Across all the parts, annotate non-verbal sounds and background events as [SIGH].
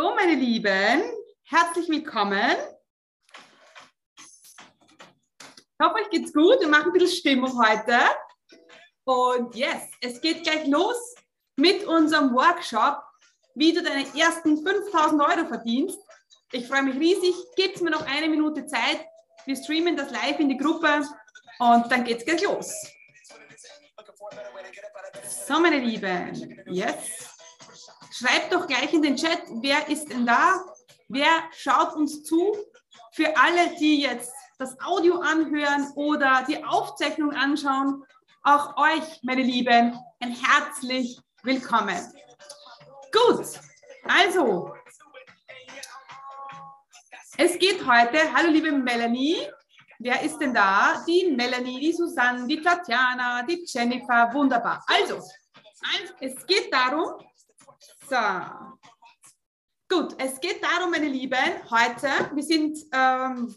So, meine Lieben, herzlich willkommen. Ich hoffe, euch geht's gut. Wir machen ein bisschen Stimmung heute. Und yes, es geht gleich los mit unserem Workshop, wie du deine ersten 5000 Euro verdienst. Ich freue mich riesig. Gebt mir noch eine Minute Zeit. Wir streamen das live in die Gruppe und dann geht's gleich los. So, meine Lieben, yes. Schreibt doch gleich in den Chat, wer ist denn da? Wer schaut uns zu? Für alle, die jetzt das Audio anhören oder die Aufzeichnung anschauen, auch euch, meine Lieben, ein herzlich willkommen. Gut, also, es geht heute, hallo liebe Melanie, wer ist denn da? Die Melanie, die Susanne, die Tatjana, die Jennifer, wunderbar. Also, es geht darum, so. Gut, es geht darum, meine Lieben, heute, wir sind ähm,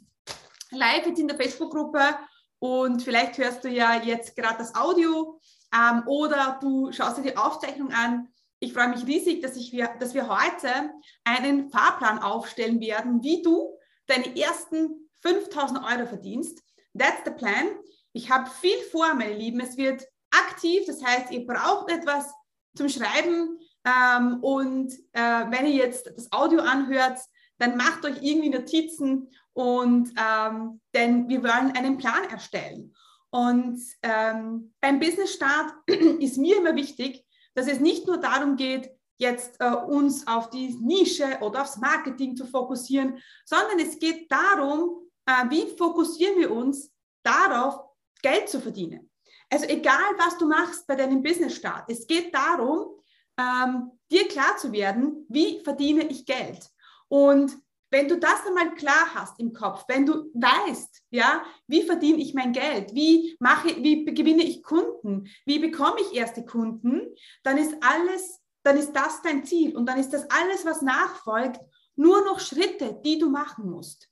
live jetzt in der Facebook-Gruppe und vielleicht hörst du ja jetzt gerade das Audio ähm, oder du schaust dir die Aufzeichnung an. Ich freue mich riesig, dass, ich dass wir heute einen Fahrplan aufstellen werden, wie du deine ersten 5000 Euro verdienst. That's the plan. Ich habe viel vor, meine Lieben. Es wird aktiv, das heißt, ihr braucht etwas zum Schreiben. Ähm, und äh, wenn ihr jetzt das Audio anhört, dann macht euch irgendwie Notizen und ähm, denn wir wollen einen Plan erstellen. Und ähm, beim Business Start [CLEARS THROAT] ist mir immer wichtig, dass es nicht nur darum geht, jetzt äh, uns auf die Nische oder aufs Marketing zu fokussieren, sondern es geht darum, äh, wie fokussieren wir uns darauf, Geld zu verdienen. Also egal, was du machst bei deinem Business Start, es geht darum, ähm, dir klar zu werden, wie verdiene ich Geld. Und wenn du das einmal klar hast im Kopf, wenn du weißt, ja, wie verdiene ich mein Geld, wie mache, wie gewinne ich Kunden, wie bekomme ich erste Kunden, dann ist alles, dann ist das dein Ziel und dann ist das alles, was nachfolgt, nur noch Schritte, die du machen musst.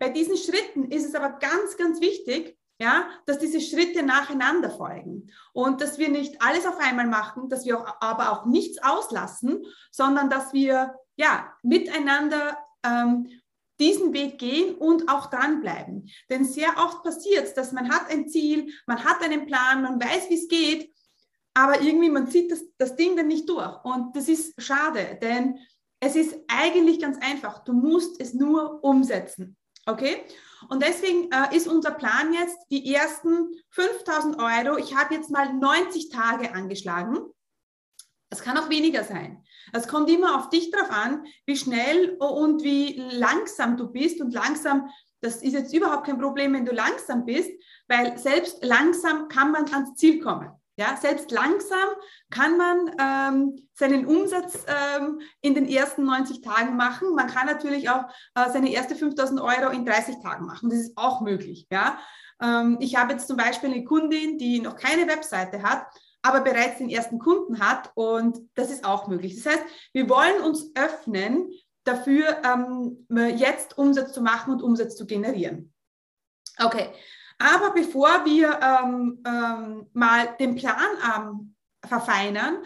Bei diesen Schritten ist es aber ganz, ganz wichtig, ja, dass diese Schritte nacheinander folgen und dass wir nicht alles auf einmal machen, dass wir auch, aber auch nichts auslassen, sondern dass wir ja miteinander ähm, diesen Weg gehen und auch dranbleiben. Denn sehr oft passiert es, dass man hat ein Ziel, man hat einen Plan, man weiß, wie es geht, aber irgendwie man zieht das, das Ding dann nicht durch. Und das ist schade, denn es ist eigentlich ganz einfach. Du musst es nur umsetzen. Okay? Und deswegen äh, ist unser Plan jetzt die ersten 5000 Euro. Ich habe jetzt mal 90 Tage angeschlagen. Es kann auch weniger sein. Es kommt immer auf dich drauf an, wie schnell und wie langsam du bist. Und langsam, das ist jetzt überhaupt kein Problem, wenn du langsam bist, weil selbst langsam kann man ans Ziel kommen. Ja, selbst langsam kann man ähm, seinen Umsatz ähm, in den ersten 90 Tagen machen. Man kann natürlich auch äh, seine erste 5000 Euro in 30 Tagen machen. Das ist auch möglich. Ja? Ähm, ich habe jetzt zum Beispiel eine Kundin, die noch keine Webseite hat, aber bereits den ersten Kunden hat und das ist auch möglich. Das heißt, wir wollen uns öffnen dafür, ähm, jetzt Umsatz zu machen und Umsatz zu generieren. Okay, aber bevor wir ähm, ähm, mal den Plan ähm, verfeinern,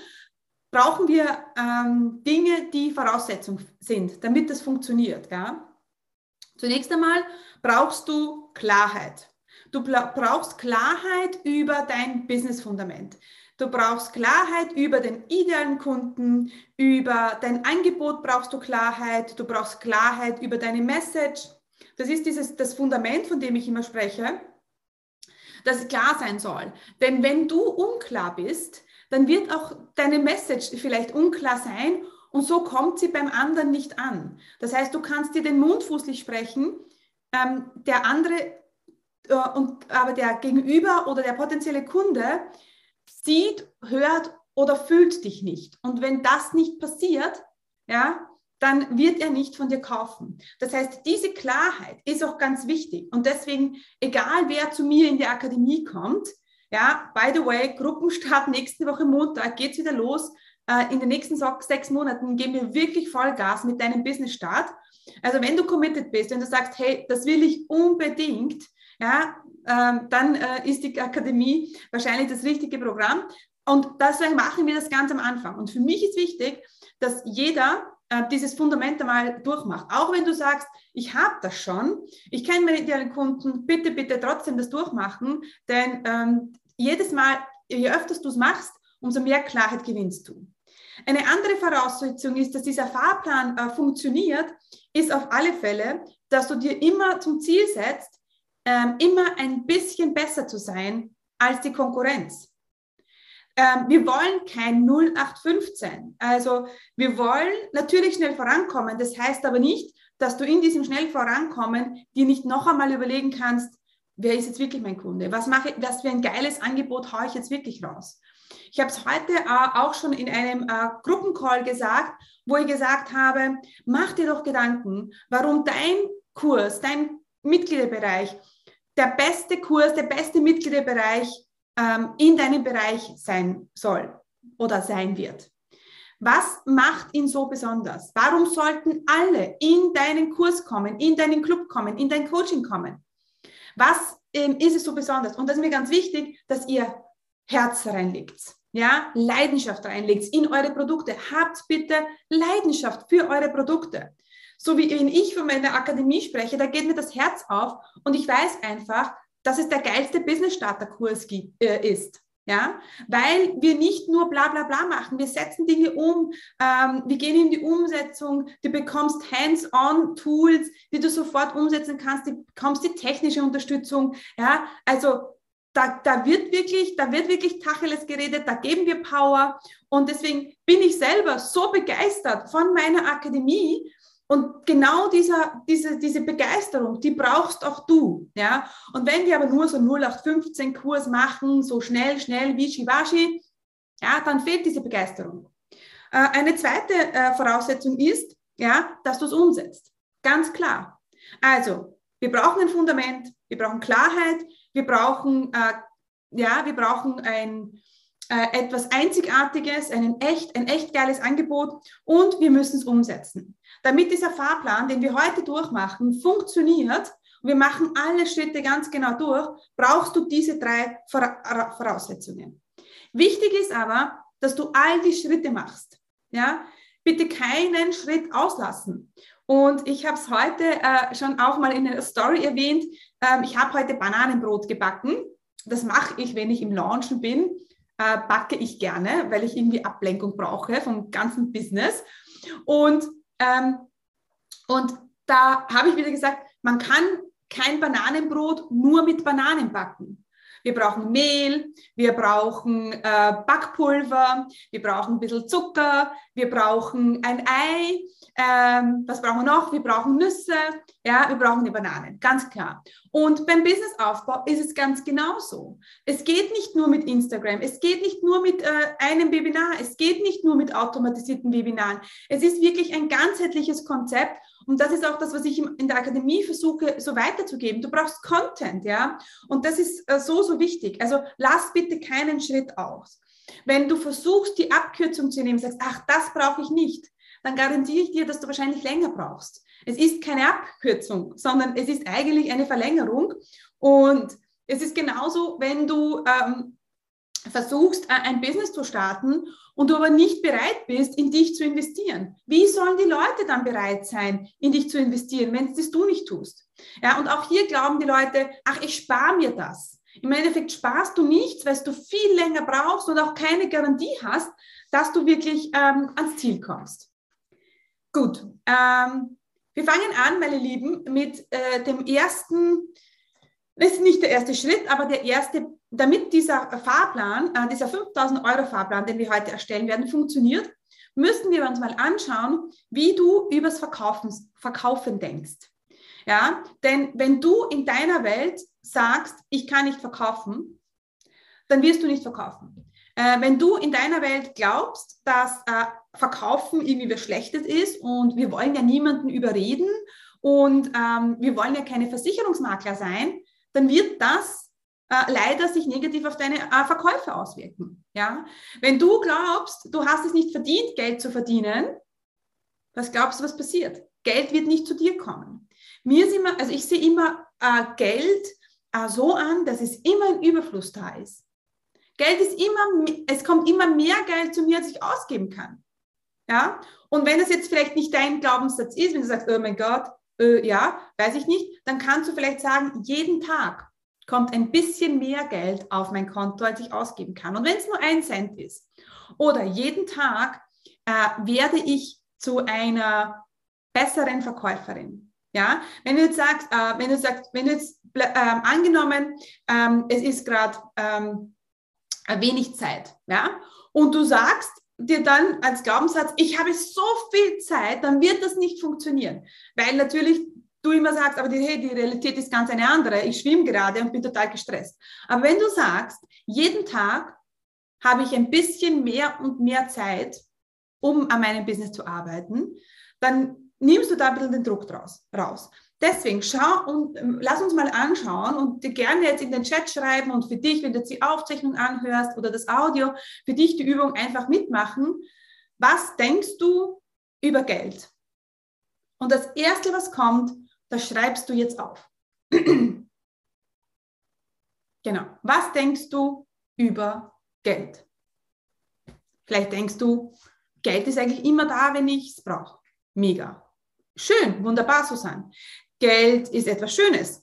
brauchen wir ähm, Dinge, die Voraussetzung sind, damit das funktioniert. Ja? Zunächst einmal brauchst du Klarheit. Du brauchst Klarheit über dein Business-Fundament. Du brauchst Klarheit über den idealen Kunden, über dein Angebot brauchst du Klarheit, du brauchst Klarheit über deine Message. Das ist dieses, das Fundament, von dem ich immer spreche das klar sein soll. Denn wenn du unklar bist, dann wird auch deine Message vielleicht unklar sein und so kommt sie beim anderen nicht an. Das heißt, du kannst dir den Mund fußlich sprechen, ähm, der andere, äh, und, aber der Gegenüber oder der potenzielle Kunde sieht, hört oder fühlt dich nicht. Und wenn das nicht passiert, ja, dann wird er nicht von dir kaufen. Das heißt, diese Klarheit ist auch ganz wichtig. Und deswegen, egal wer zu mir in die Akademie kommt, ja, by the way, Gruppenstart nächste Woche Montag geht's wieder los. Äh, in den nächsten sechs Monaten geben wir wirklich Vollgas mit deinem Business-Start. Also wenn du committed bist, wenn du sagst, hey, das will ich unbedingt, ja, ähm, dann äh, ist die Akademie wahrscheinlich das richtige Programm. Und deswegen machen wir das ganz am Anfang. Und für mich ist wichtig, dass jeder äh, dieses Fundament einmal durchmacht. Auch wenn du sagst, ich habe das schon, ich kenne meine idealen Kunden, bitte, bitte trotzdem das durchmachen, denn ähm, jedes Mal, je öfter du es machst, umso mehr Klarheit gewinnst du. Eine andere Voraussetzung ist, dass dieser Fahrplan äh, funktioniert, ist auf alle Fälle, dass du dir immer zum Ziel setzt, ähm, immer ein bisschen besser zu sein als die Konkurrenz. Ähm, wir wollen kein 0815. Also wir wollen natürlich schnell vorankommen. Das heißt aber nicht, dass du in diesem schnell vorankommen dir nicht noch einmal überlegen kannst, wer ist jetzt wirklich mein Kunde? Was mache was für ein geiles Angebot haue ich jetzt wirklich raus? Ich habe es heute äh, auch schon in einem äh, Gruppencall gesagt, wo ich gesagt habe, mach dir doch Gedanken, warum dein Kurs, dein Mitgliederbereich, der beste Kurs, der beste Mitgliederbereich ähm, in deinem Bereich sein soll oder sein wird. Was macht ihn so besonders? Warum sollten alle in deinen Kurs kommen, in deinen Club kommen, in dein Coaching kommen? Was ähm, ist es so besonders? Und das ist mir ganz wichtig, dass ihr Herz reinlegt, ja, Leidenschaft reinlegt in eure Produkte. Habt bitte Leidenschaft für eure Produkte. So wie wenn ich von meiner Akademie spreche, da geht mir das Herz auf und ich weiß einfach, dass es der geilste Business-Starter-Kurs äh, ist. Ja, weil wir nicht nur bla bla bla machen, wir setzen Dinge um, ähm, wir gehen in die Umsetzung, du bekommst Hands-on-Tools, die du sofort umsetzen kannst, du bekommst die technische Unterstützung. Ja, also da, da wird wirklich, da wird wirklich Tacheles geredet, da geben wir Power. Und deswegen bin ich selber so begeistert von meiner Akademie, und genau dieser, diese, diese Begeisterung, die brauchst auch du. Ja? Und wenn wir aber nur so 0815 Kurs machen, so schnell, schnell, wischiwaschi, ja, dann fehlt diese Begeisterung. Äh, eine zweite äh, Voraussetzung ist, ja, dass du es umsetzt. Ganz klar. Also, wir brauchen ein Fundament, wir brauchen Klarheit, wir brauchen, äh, ja, wir brauchen ein, äh, etwas Einzigartiges, einen echt, ein echt geiles Angebot und wir müssen es umsetzen. Damit dieser Fahrplan, den wir heute durchmachen, funktioniert, und wir machen alle Schritte ganz genau durch, brauchst du diese drei Voraussetzungen. Wichtig ist aber, dass du all die Schritte machst. Ja? Bitte keinen Schritt auslassen. Und ich habe es heute äh, schon auch mal in der Story erwähnt. Ähm, ich habe heute Bananenbrot gebacken. Das mache ich, wenn ich im Launchen bin. Äh, backe ich gerne, weil ich irgendwie Ablenkung brauche vom ganzen Business. Und ähm, und da habe ich wieder gesagt, man kann kein Bananenbrot nur mit Bananen backen. Wir brauchen Mehl, wir brauchen äh, Backpulver, wir brauchen ein bisschen Zucker, wir brauchen ein Ei, ähm, was brauchen wir noch? Wir brauchen Nüsse, ja, wir brauchen die Bananen, ganz klar. Und beim Businessaufbau ist es ganz genauso. Es geht nicht nur mit Instagram, es geht nicht nur mit äh, einem Webinar, es geht nicht nur mit automatisierten Webinaren. Es ist wirklich ein ganzheitliches Konzept und das ist auch das, was ich in der Akademie versuche, so weiterzugeben. Du brauchst Content, ja. Und das ist äh, so, so wichtig. Also lass bitte keinen Schritt aus. Wenn du versuchst, die Abkürzung zu nehmen, sagst, ach, das brauche ich nicht, dann garantiere ich dir, dass du wahrscheinlich länger brauchst. Es ist keine Abkürzung, sondern es ist eigentlich eine Verlängerung. Und es ist genauso, wenn du ähm, versuchst, ein Business zu starten und du aber nicht bereit bist, in dich zu investieren. Wie sollen die Leute dann bereit sein, in dich zu investieren, wenn es du nicht tust? Ja, und auch hier glauben die Leute, ach, ich spare mir das. Im Endeffekt sparst du nichts, weil du viel länger brauchst und auch keine Garantie hast, dass du wirklich ähm, ans Ziel kommst. Gut, ähm, wir fangen an, meine Lieben, mit äh, dem ersten, das ist nicht der erste Schritt, aber der erste, damit dieser Fahrplan, äh, dieser 5000 Euro Fahrplan, den wir heute erstellen werden, funktioniert, müssen wir uns mal anschauen, wie du übers Verkaufen, Verkaufen denkst. Ja, denn wenn du in deiner Welt sagst, ich kann nicht verkaufen, dann wirst du nicht verkaufen. Äh, wenn du in deiner Welt glaubst, dass äh, Verkaufen irgendwie was Schlechtes ist und wir wollen ja niemanden überreden und ähm, wir wollen ja keine Versicherungsmakler sein, dann wird das äh, leider sich negativ auf deine äh, Verkäufe auswirken. Ja? Wenn du glaubst, du hast es nicht verdient, Geld zu verdienen, was glaubst du, was passiert? Geld wird nicht zu dir kommen. Mir ist immer, also ich sehe immer äh, Geld äh, so an, dass es immer ein Überfluss da ist. Geld ist immer, es kommt immer mehr Geld zu mir, als ich ausgeben kann. Ja? Und wenn es jetzt vielleicht nicht dein Glaubenssatz ist, wenn du sagst, oh mein Gott, äh, ja, weiß ich nicht, dann kannst du vielleicht sagen, jeden Tag kommt ein bisschen mehr Geld auf mein Konto, als ich ausgeben kann. Und wenn es nur ein Cent ist. Oder jeden Tag äh, werde ich zu einer besseren Verkäuferin. Ja, wenn du jetzt sagst, äh, wenn du sagst, wenn du jetzt äh, angenommen, ähm, es ist gerade ähm, wenig Zeit, ja, und du sagst dir dann als Glaubenssatz, ich habe so viel Zeit, dann wird das nicht funktionieren, weil natürlich du immer sagst, aber die, hey, die Realität ist ganz eine andere. Ich schwimme gerade und bin total gestresst. Aber wenn du sagst, jeden Tag habe ich ein bisschen mehr und mehr Zeit, um an meinem Business zu arbeiten, dann nimmst du da ein bisschen den Druck draus, raus. Deswegen schau und ähm, lass uns mal anschauen und dir gerne jetzt in den Chat schreiben und für dich, wenn du jetzt die Aufzeichnung anhörst oder das Audio, für dich die Übung einfach mitmachen. Was denkst du über Geld? Und das Erste, was kommt, das schreibst du jetzt auf. [CLEARS THROAT] genau. Was denkst du über Geld? Vielleicht denkst du, Geld ist eigentlich immer da, wenn ich es brauche. Mega. Schön, wunderbar, Susanne. Geld ist etwas Schönes.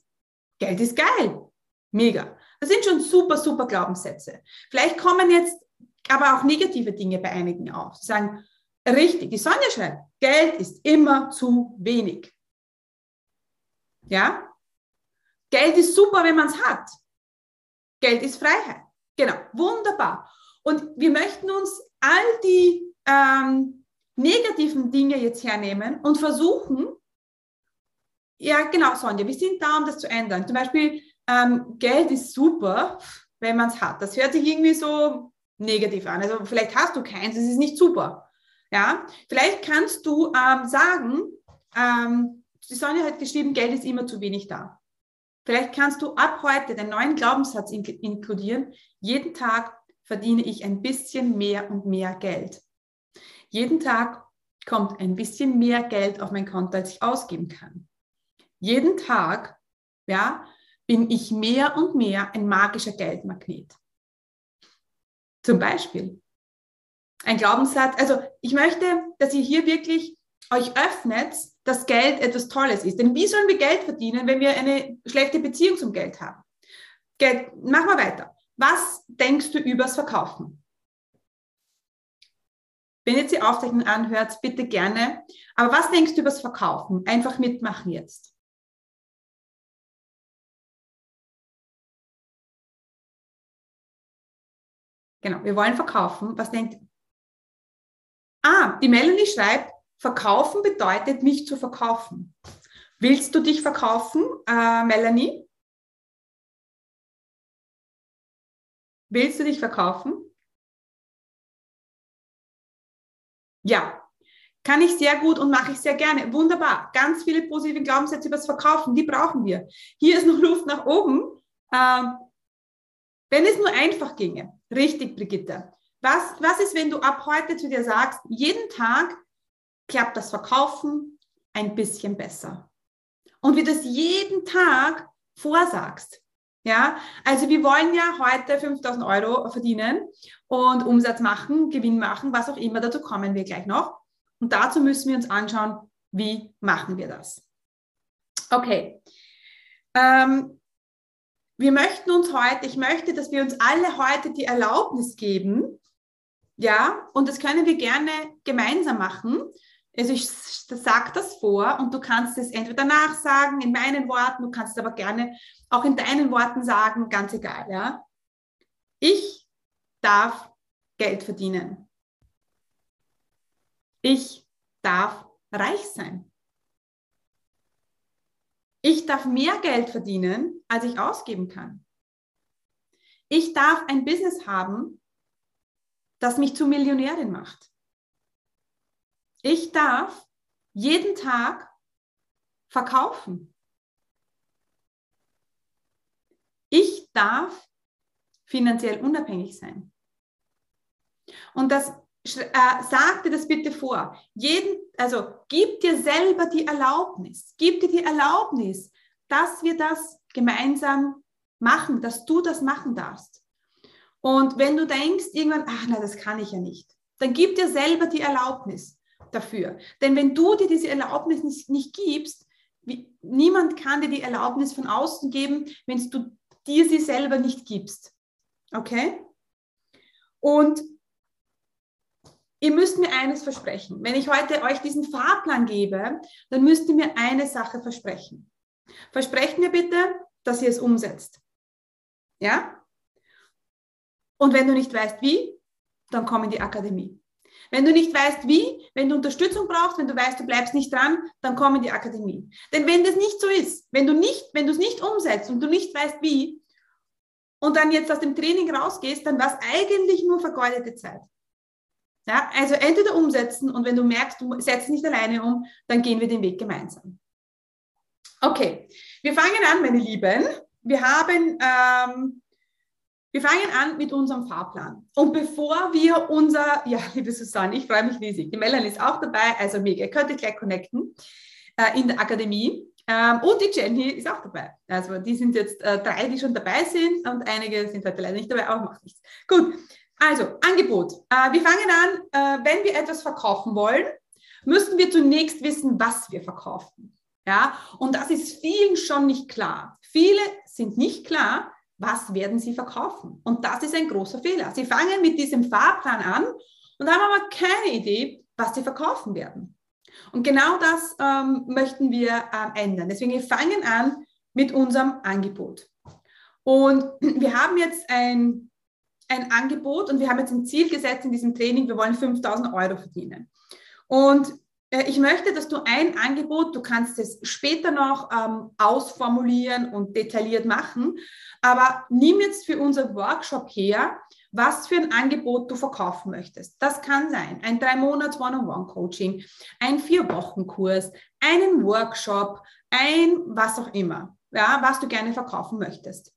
Geld ist geil. Mega. Das sind schon super, super Glaubenssätze. Vielleicht kommen jetzt aber auch negative Dinge bei einigen auf. Sie sagen, richtig, die Sonja schreibt, Geld ist immer zu wenig. Ja? Geld ist super, wenn man es hat. Geld ist Freiheit. Genau, wunderbar. Und wir möchten uns all die ähm, negativen Dinge jetzt hernehmen und versuchen, ja, genau, Sonja, wir sind da, um das zu ändern. Zum Beispiel, ähm, Geld ist super, wenn man es hat. Das hört sich irgendwie so negativ an. Also vielleicht hast du keins, es ist nicht super. Ja, vielleicht kannst du ähm, sagen, ähm, die Sonja hat geschrieben, Geld ist immer zu wenig da. Vielleicht kannst du ab heute den neuen Glaubenssatz inkludieren. Jeden Tag verdiene ich ein bisschen mehr und mehr Geld. Jeden Tag kommt ein bisschen mehr Geld auf mein Konto, als ich ausgeben kann. Jeden Tag, ja, bin ich mehr und mehr ein magischer Geldmagnet. Zum Beispiel. Ein Glaubenssatz, also ich möchte, dass ihr hier wirklich euch öffnet, dass Geld etwas Tolles ist. Denn wie sollen wir Geld verdienen, wenn wir eine schlechte Beziehung zum Geld haben? Geld, mach mal weiter. Was denkst du übers Verkaufen? Wenn ihr jetzt die Aufzeichnung anhört, bitte gerne. Aber was denkst du übers Verkaufen? Einfach mitmachen jetzt. Genau, wir wollen verkaufen. Was denkt? Ah, die Melanie schreibt, Verkaufen bedeutet, mich zu verkaufen. Willst du dich verkaufen, äh, Melanie? Willst du dich verkaufen? Ja, kann ich sehr gut und mache ich sehr gerne. Wunderbar. Ganz viele positive Glaubenssätze über das Verkaufen, die brauchen wir. Hier ist noch Luft nach oben. Ähm, wenn es nur einfach ginge. Richtig, Brigitte. Was, was ist, wenn du ab heute zu dir sagst, jeden Tag klappt das Verkaufen ein bisschen besser. Und wie das jeden Tag vorsagst. Ja, also wir wollen ja heute 5000 Euro verdienen und Umsatz machen, Gewinn machen, was auch immer. Dazu kommen wir gleich noch. Und dazu müssen wir uns anschauen, wie machen wir das. Okay. Ähm, wir möchten uns heute, ich möchte, dass wir uns alle heute die Erlaubnis geben, ja, und das können wir gerne gemeinsam machen, also ich sage das vor und du kannst es entweder nachsagen in meinen Worten, du kannst es aber gerne auch in deinen Worten sagen, ganz egal. Ja? Ich darf Geld verdienen. Ich darf reich sein. Ich darf mehr Geld verdienen, als ich ausgeben kann. Ich darf ein Business haben, das mich zu Millionärin macht. Ich darf jeden Tag verkaufen. Ich darf finanziell unabhängig sein. Und das äh, sag dir das bitte vor. Jeden, also gib dir selber die Erlaubnis, gib dir die Erlaubnis, dass wir das gemeinsam machen, dass du das machen darfst. Und wenn du denkst irgendwann, ach na, das kann ich ja nicht, dann gib dir selber die Erlaubnis dafür. Denn wenn du dir diese Erlaubnis nicht, nicht gibst, wie, niemand kann dir die Erlaubnis von außen geben, wenn du dir sie selber nicht gibst. Okay? Und ihr müsst mir eines versprechen. Wenn ich heute euch diesen Fahrplan gebe, dann müsst ihr mir eine Sache versprechen. Versprecht mir bitte, dass ihr es umsetzt. Ja? Und wenn du nicht weißt, wie, dann komm in die Akademie. Wenn du nicht weißt, wie, wenn du Unterstützung brauchst, wenn du weißt, du bleibst nicht dran, dann komm in die Akademie. Denn wenn das nicht so ist, wenn du nicht, wenn du es nicht umsetzt und du nicht weißt, wie, und dann jetzt aus dem Training rausgehst, dann war es eigentlich nur vergeudete Zeit. Ja, also entweder umsetzen und wenn du merkst, du setzt nicht alleine um, dann gehen wir den Weg gemeinsam. Okay, wir fangen an, meine Lieben. Wir haben ähm, wir fangen an mit unserem Fahrplan. Und bevor wir unser, ja, [LAUGHS] liebe Susanne, ich freue mich riesig. Die Melanie ist auch dabei, also mega. Könnt ihr gleich connecten äh, in der Akademie. Ähm, und die Jenny ist auch dabei. Also die sind jetzt äh, drei, die schon dabei sind und einige sind heute leider nicht dabei, aber macht nichts. Gut, also Angebot. Äh, wir fangen an, äh, wenn wir etwas verkaufen wollen, müssen wir zunächst wissen, was wir verkaufen. Ja, und das ist vielen schon nicht klar. Viele sind nicht klar, was werden sie verkaufen? Und das ist ein großer Fehler. Sie fangen mit diesem Fahrplan an und haben aber keine Idee, was sie verkaufen werden. Und genau das ähm, möchten wir äh, ändern. Deswegen wir fangen an mit unserem Angebot. Und [CLEARS THROAT] wir haben jetzt ein, ein Angebot und wir haben jetzt ein Ziel gesetzt in diesem Training, wir wollen 5000 Euro verdienen. Und ich möchte, dass du ein Angebot, du kannst es später noch ähm, ausformulieren und detailliert machen, aber nimm jetzt für unser Workshop her, was für ein Angebot du verkaufen möchtest. Das kann sein ein drei Monats One-on-One-Coaching, ein Vier-Wochen-Kurs, einen Workshop, ein was auch immer, ja, was du gerne verkaufen möchtest.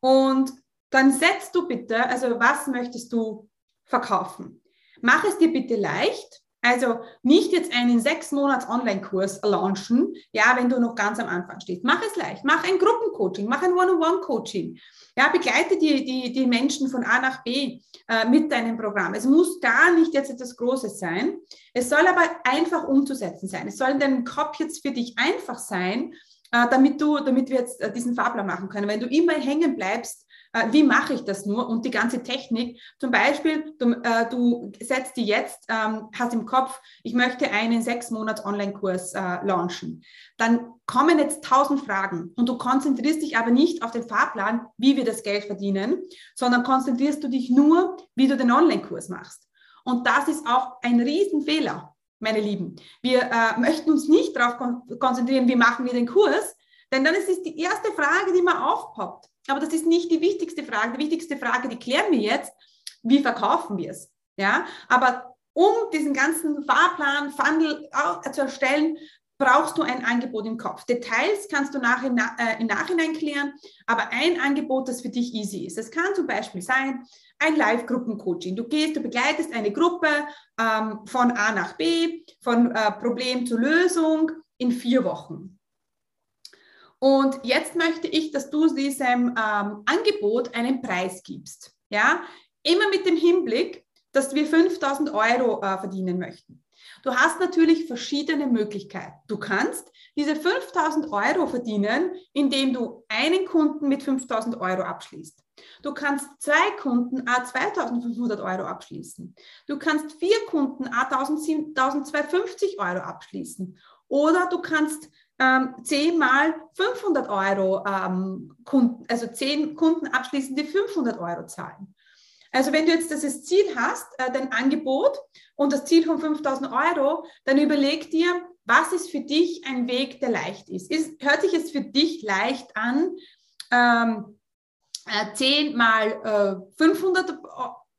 Und dann setzt du bitte, also was möchtest du verkaufen? Mach es dir bitte leicht also nicht jetzt einen sechs Monats Online-Kurs launchen, ja, wenn du noch ganz am Anfang stehst. Mach es leicht. Mach ein Gruppencoaching, mach ein One-on-One-Coaching. Ja, begleite die, die, die Menschen von A nach B äh, mit deinem Programm. Es muss gar nicht jetzt etwas Großes sein. Es soll aber einfach umzusetzen sein. Es soll in deinem Kopf jetzt für dich einfach sein, äh, damit du, damit wir jetzt äh, diesen Fahrplan machen können. Wenn du immer hängen bleibst, äh, wie mache ich das nur? Und die ganze Technik, zum Beispiel, du, äh, du setzt die jetzt, ähm, hast im Kopf, ich möchte einen sechs Monats Online-Kurs äh, launchen. Dann kommen jetzt tausend Fragen und du konzentrierst dich aber nicht auf den Fahrplan, wie wir das Geld verdienen, sondern konzentrierst du dich nur, wie du den Online-Kurs machst. Und das ist auch ein Riesenfehler, meine Lieben. Wir äh, möchten uns nicht darauf kon konzentrieren, wie machen wir den Kurs, denn dann ist es die erste Frage, die mal aufpoppt. Aber das ist nicht die wichtigste Frage. Die wichtigste Frage, die klären wir jetzt. Wie verkaufen wir es? Ja, aber um diesen ganzen Fahrplan, Funnel zu erstellen, brauchst du ein Angebot im Kopf. Details kannst du nach, äh, im Nachhinein klären, aber ein Angebot, das für dich easy ist. Es kann zum Beispiel sein, ein Live-Gruppencoaching. Du gehst, du begleitest eine Gruppe ähm, von A nach B, von äh, Problem zur Lösung in vier Wochen. Und jetzt möchte ich, dass du diesem ähm, Angebot einen Preis gibst. Ja, immer mit dem Hinblick, dass wir 5000 Euro äh, verdienen möchten. Du hast natürlich verschiedene Möglichkeiten. Du kannst diese 5000 Euro verdienen, indem du einen Kunden mit 5000 Euro abschließt. Du kannst zwei Kunden a 2500 Euro abschließen. Du kannst vier Kunden a 1250 Euro abschließen. Oder du kannst ähm, 10 mal 500 Euro ähm, Kunden, also 10 Kunden abschließen, die 500 Euro zahlen. Also wenn du jetzt das Ziel hast, äh, dein Angebot und das Ziel von 5000 Euro, dann überleg dir, was ist für dich ein Weg, der leicht ist. ist hört sich es für dich leicht an, ähm, äh, 10 mal äh, 500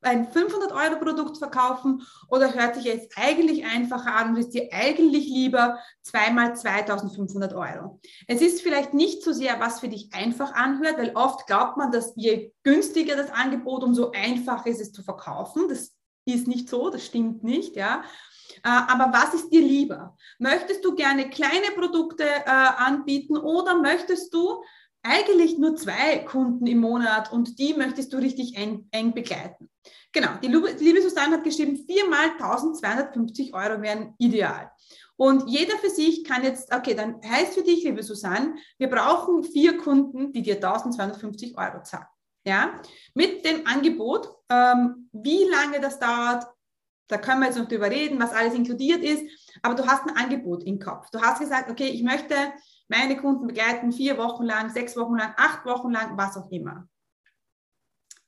ein 500 Euro Produkt verkaufen oder hört sich jetzt eigentlich einfacher an und ist dir eigentlich lieber zweimal 2500 Euro? Es ist vielleicht nicht so sehr, was für dich einfach anhört, weil oft glaubt man, dass je günstiger das Angebot, umso einfacher ist es zu verkaufen. Das ist nicht so, das stimmt nicht, ja. Äh, aber was ist dir lieber? Möchtest du gerne kleine Produkte äh, anbieten oder möchtest du eigentlich nur zwei Kunden im Monat und die möchtest du richtig eng, eng begleiten. Genau, die liebe Susanne hat geschrieben, viermal 1250 Euro wären ideal. Und jeder für sich kann jetzt, okay, dann heißt für dich, liebe Susanne, wir brauchen vier Kunden, die dir 1250 Euro zahlen. Ja, mit dem Angebot, ähm, wie lange das dauert, da können wir jetzt noch drüber reden, was alles inkludiert ist, aber du hast ein Angebot im Kopf. Du hast gesagt, okay, ich möchte meine Kunden begleiten vier Wochen lang, sechs Wochen lang, acht Wochen lang, was auch immer.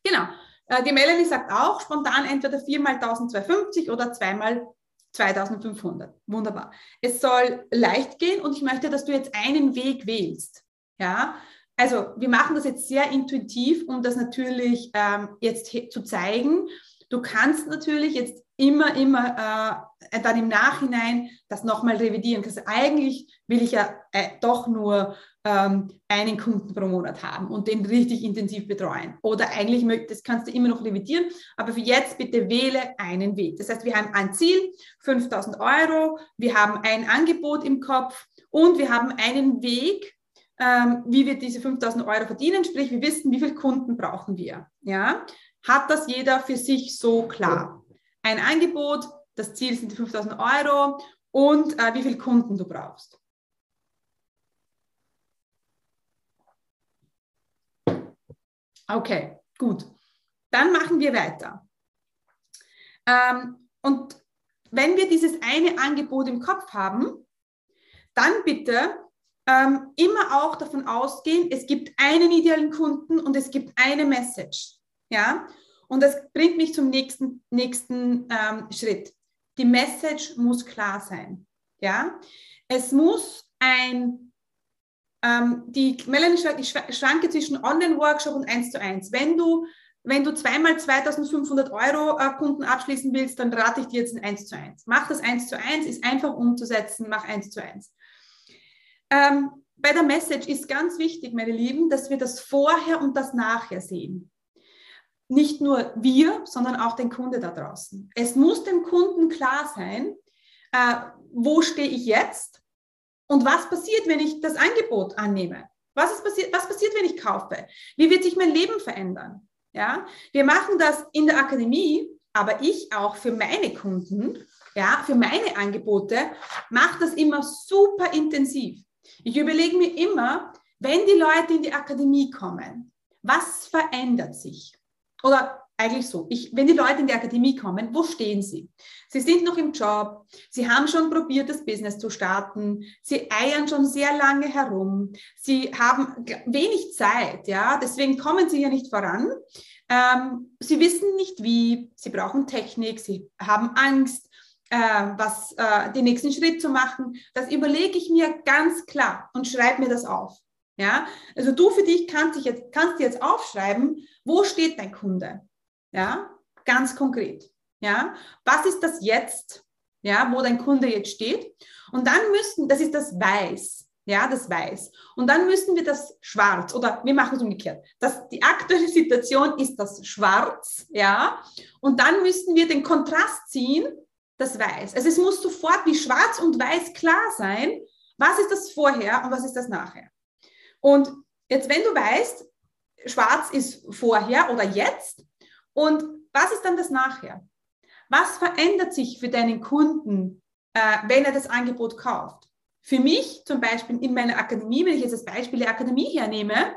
Genau. Äh, die Melanie sagt auch spontan entweder viermal 1250 oder zweimal 2500. Wunderbar. Es soll leicht gehen und ich möchte, dass du jetzt einen Weg wählst. Ja, also wir machen das jetzt sehr intuitiv, um das natürlich ähm, jetzt zu zeigen. Du kannst natürlich jetzt immer, immer äh, dann im Nachhinein das nochmal revidieren. Also eigentlich will ich ja äh, doch nur ähm, einen Kunden pro Monat haben und den richtig intensiv betreuen. Oder eigentlich, das kannst du immer noch revidieren, aber für jetzt bitte wähle einen Weg. Das heißt, wir haben ein Ziel, 5000 Euro, wir haben ein Angebot im Kopf und wir haben einen Weg, ähm, wie wir diese 5000 Euro verdienen, sprich, wir wissen, wie viele Kunden brauchen wir. Ja? Hat das jeder für sich so klar? Ein Angebot, das Ziel sind die 5000 Euro und äh, wie viele Kunden du brauchst. Okay, gut. Dann machen wir weiter. Ähm, und wenn wir dieses eine Angebot im Kopf haben, dann bitte ähm, immer auch davon ausgehen, es gibt einen idealen Kunden und es gibt eine Message. Ja, und das bringt mich zum nächsten, nächsten ähm, Schritt. Die Message muss klar sein. Ja, es muss ein ähm, die Melanie schwanke zwischen Online-Workshop und 1 zu 1. Wenn du, wenn du zweimal 2500 Euro äh, Kunden abschließen willst, dann rate ich dir jetzt ein 1 zu 1. Mach das 1 zu 1, ist einfach umzusetzen, mach 1 zu 1. Ähm, bei der Message ist ganz wichtig, meine Lieben, dass wir das Vorher und das Nachher sehen. Nicht nur wir, sondern auch den Kunde da draußen. Es muss dem Kunden klar sein, äh, wo stehe ich jetzt und was passiert, wenn ich das Angebot annehme? Was, ist passiert, was passiert, wenn ich kaufe? Wie wird sich mein Leben verändern? Ja, wir machen das in der Akademie, aber ich auch für meine Kunden, ja, für meine Angebote, mache das immer super intensiv. Ich überlege mir immer, wenn die Leute in die Akademie kommen, was verändert sich? Oder eigentlich so, ich, wenn die Leute in die Akademie kommen, wo stehen sie? Sie sind noch im Job, sie haben schon probiert, das Business zu starten, sie eiern schon sehr lange herum, sie haben wenig Zeit, ja, deswegen kommen sie ja nicht voran. Ähm, sie wissen nicht wie, sie brauchen Technik, sie haben Angst, äh, was, äh, den nächsten Schritt zu machen. Das überlege ich mir ganz klar und schreibe mir das auf. Ja, also du für dich kannst, dich jetzt, kannst dir jetzt aufschreiben, wo steht dein Kunde? Ja, ganz konkret. Ja, was ist das jetzt? Ja, wo dein Kunde jetzt steht? Und dann müssen, das ist das Weiß. Ja, das Weiß. Und dann müssen wir das Schwarz oder wir machen es umgekehrt. Das, die aktuelle [LAUGHS] Situation ist das Schwarz. Ja, und dann müssen wir den Kontrast ziehen, das Weiß. Also es muss sofort wie Schwarz und Weiß klar sein, was ist das vorher und was ist das nachher. Und jetzt, wenn du weißt, Schwarz ist vorher oder jetzt, und was ist dann das nachher? Was verändert sich für deinen Kunden, äh, wenn er das Angebot kauft? Für mich zum Beispiel in meiner Akademie, wenn ich jetzt das Beispiel der Akademie hernehme,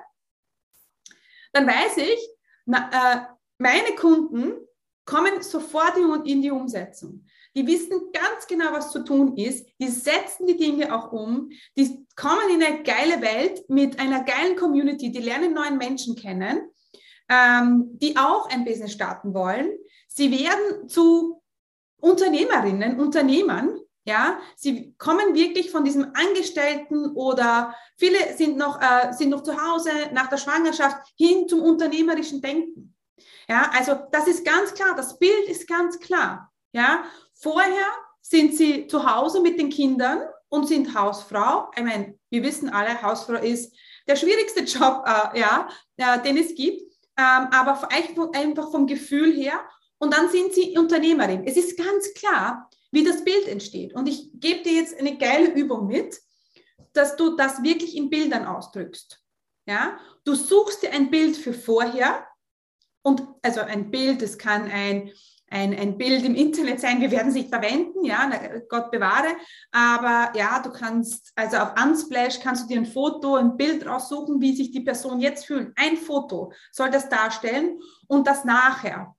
dann weiß ich, na, äh, meine Kunden kommen sofort in die Umsetzung. Die wissen ganz genau, was zu tun ist. Die setzen die Dinge auch um. Die kommen in eine geile Welt mit einer geilen Community. Die lernen neuen Menschen kennen ähm, die auch ein Business starten wollen. Sie werden zu Unternehmerinnen, Unternehmern. Ja, sie kommen wirklich von diesem Angestellten oder viele sind noch, äh, sind noch zu Hause nach der Schwangerschaft hin zum unternehmerischen Denken. Ja, also das ist ganz klar, das Bild ist ganz klar. Ja, vorher sind sie zu Hause mit den Kindern und sind Hausfrau. Ich meine, wir wissen alle, Hausfrau ist der schwierigste [LAUGHS] Job, äh, ja, äh, den es gibt ähm, aber einfach vom Gefühl her. Und dann sind sie Unternehmerin. Es ist ganz klar, wie das Bild entsteht. Und ich gebe dir jetzt eine geile Übung mit, dass du das wirklich in Bildern ausdrückst. Ja? Du suchst dir ein Bild für vorher und also ein Bild, es kann ein, ein, ein Bild im Internet sein, wir werden sich verwenden, ja, Gott bewahre, aber ja, du kannst, also auf Unsplash kannst du dir ein Foto, ein Bild raussuchen, wie sich die Person jetzt fühlt. Ein Foto soll das darstellen und das nachher.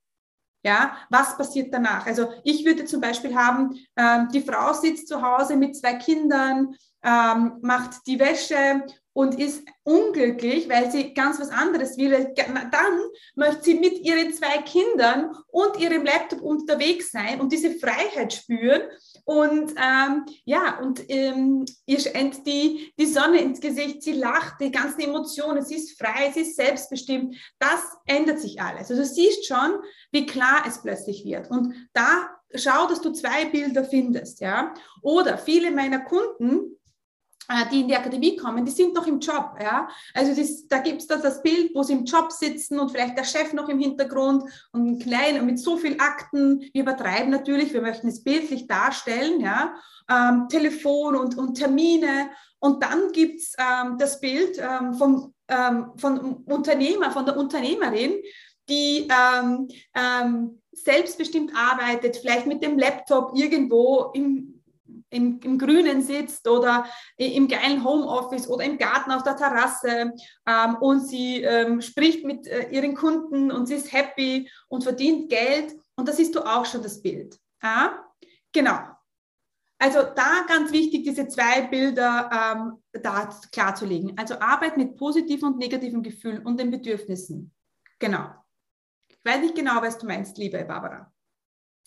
Ja, was passiert danach? Also ich würde zum Beispiel haben, ähm, die Frau sitzt zu Hause mit zwei Kindern, ähm, macht die Wäsche und ist unglücklich, weil sie ganz was anderes will, dann möchte sie mit ihren zwei Kindern und ihrem Laptop unterwegs sein und diese Freiheit spüren. Und ähm, ja, und ähm, ihr scheint die, die Sonne ins Gesicht, sie lacht, die ganzen Emotionen, sie ist frei, sie ist selbstbestimmt. Das ändert sich alles. Also du siehst schon, wie klar es plötzlich wird. Und da schau, dass du zwei Bilder findest. Ja? Oder viele meiner Kunden, die in die Akademie kommen, die sind noch im Job. Ja? Also das, da gibt es das, das Bild, wo sie im Job sitzen und vielleicht der Chef noch im Hintergrund und klein und mit so viel Akten. Wir übertreiben natürlich, wir möchten es bildlich darstellen, ja? Ähm, Telefon und, und Termine. Und dann gibt es ähm, das Bild ähm, vom, ähm, von Unternehmer, von der Unternehmerin, die ähm, ähm, selbstbestimmt arbeitet, vielleicht mit dem Laptop irgendwo im im, im Grünen sitzt oder im geilen Homeoffice oder im Garten auf der Terrasse ähm, und sie ähm, spricht mit äh, ihren Kunden und sie ist happy und verdient Geld und das ist du auch schon das Bild. Ja? Genau. Also da ganz wichtig, diese zwei Bilder ähm, da klarzulegen. Also Arbeit mit positiven und negativen Gefühlen und den Bedürfnissen. Genau. Ich weiß nicht genau, was du meinst, liebe Barbara.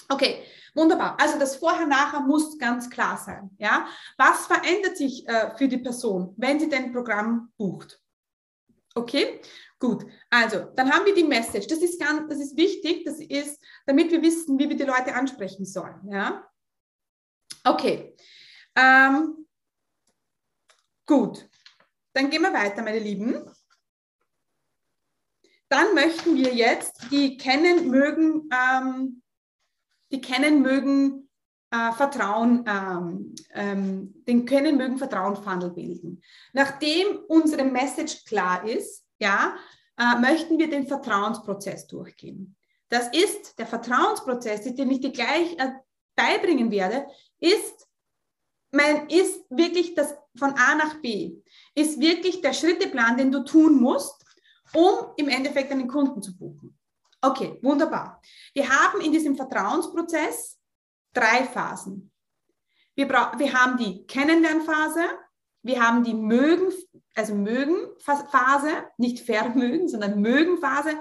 Okay, wunderbar. Also das Vorher-Nachher muss ganz klar sein. Ja? Was verändert sich äh, für die Person, wenn sie dein Programm bucht? Okay, gut. Also dann haben wir die Message. Das ist ganz, das ist wichtig. Das ist, damit wir wissen, wie wir die Leute ansprechen sollen. Ja? Okay. Ähm, gut. Dann gehen wir weiter, meine Lieben. Dann möchten wir jetzt die kennen, mögen, ähm, die kennen mögen äh, Vertrauen, ähm, ähm, den können mögen Vertrauenswandel bilden. Nachdem unsere Message klar ist, ja, äh, möchten wir den Vertrauensprozess durchgehen. Das ist der Vertrauensprozess, den ich dir gleich äh, beibringen werde, ist, mein, ist wirklich das von A nach B, ist wirklich der Schritteplan, den du tun musst, um im Endeffekt einen Kunden zu buchen. Okay, wunderbar. Wir haben in diesem Vertrauensprozess drei Phasen. Wir, wir haben die Kennenlernphase, wir haben die Mögen, also Mögenphase, nicht Vermögen, sondern Mögenphase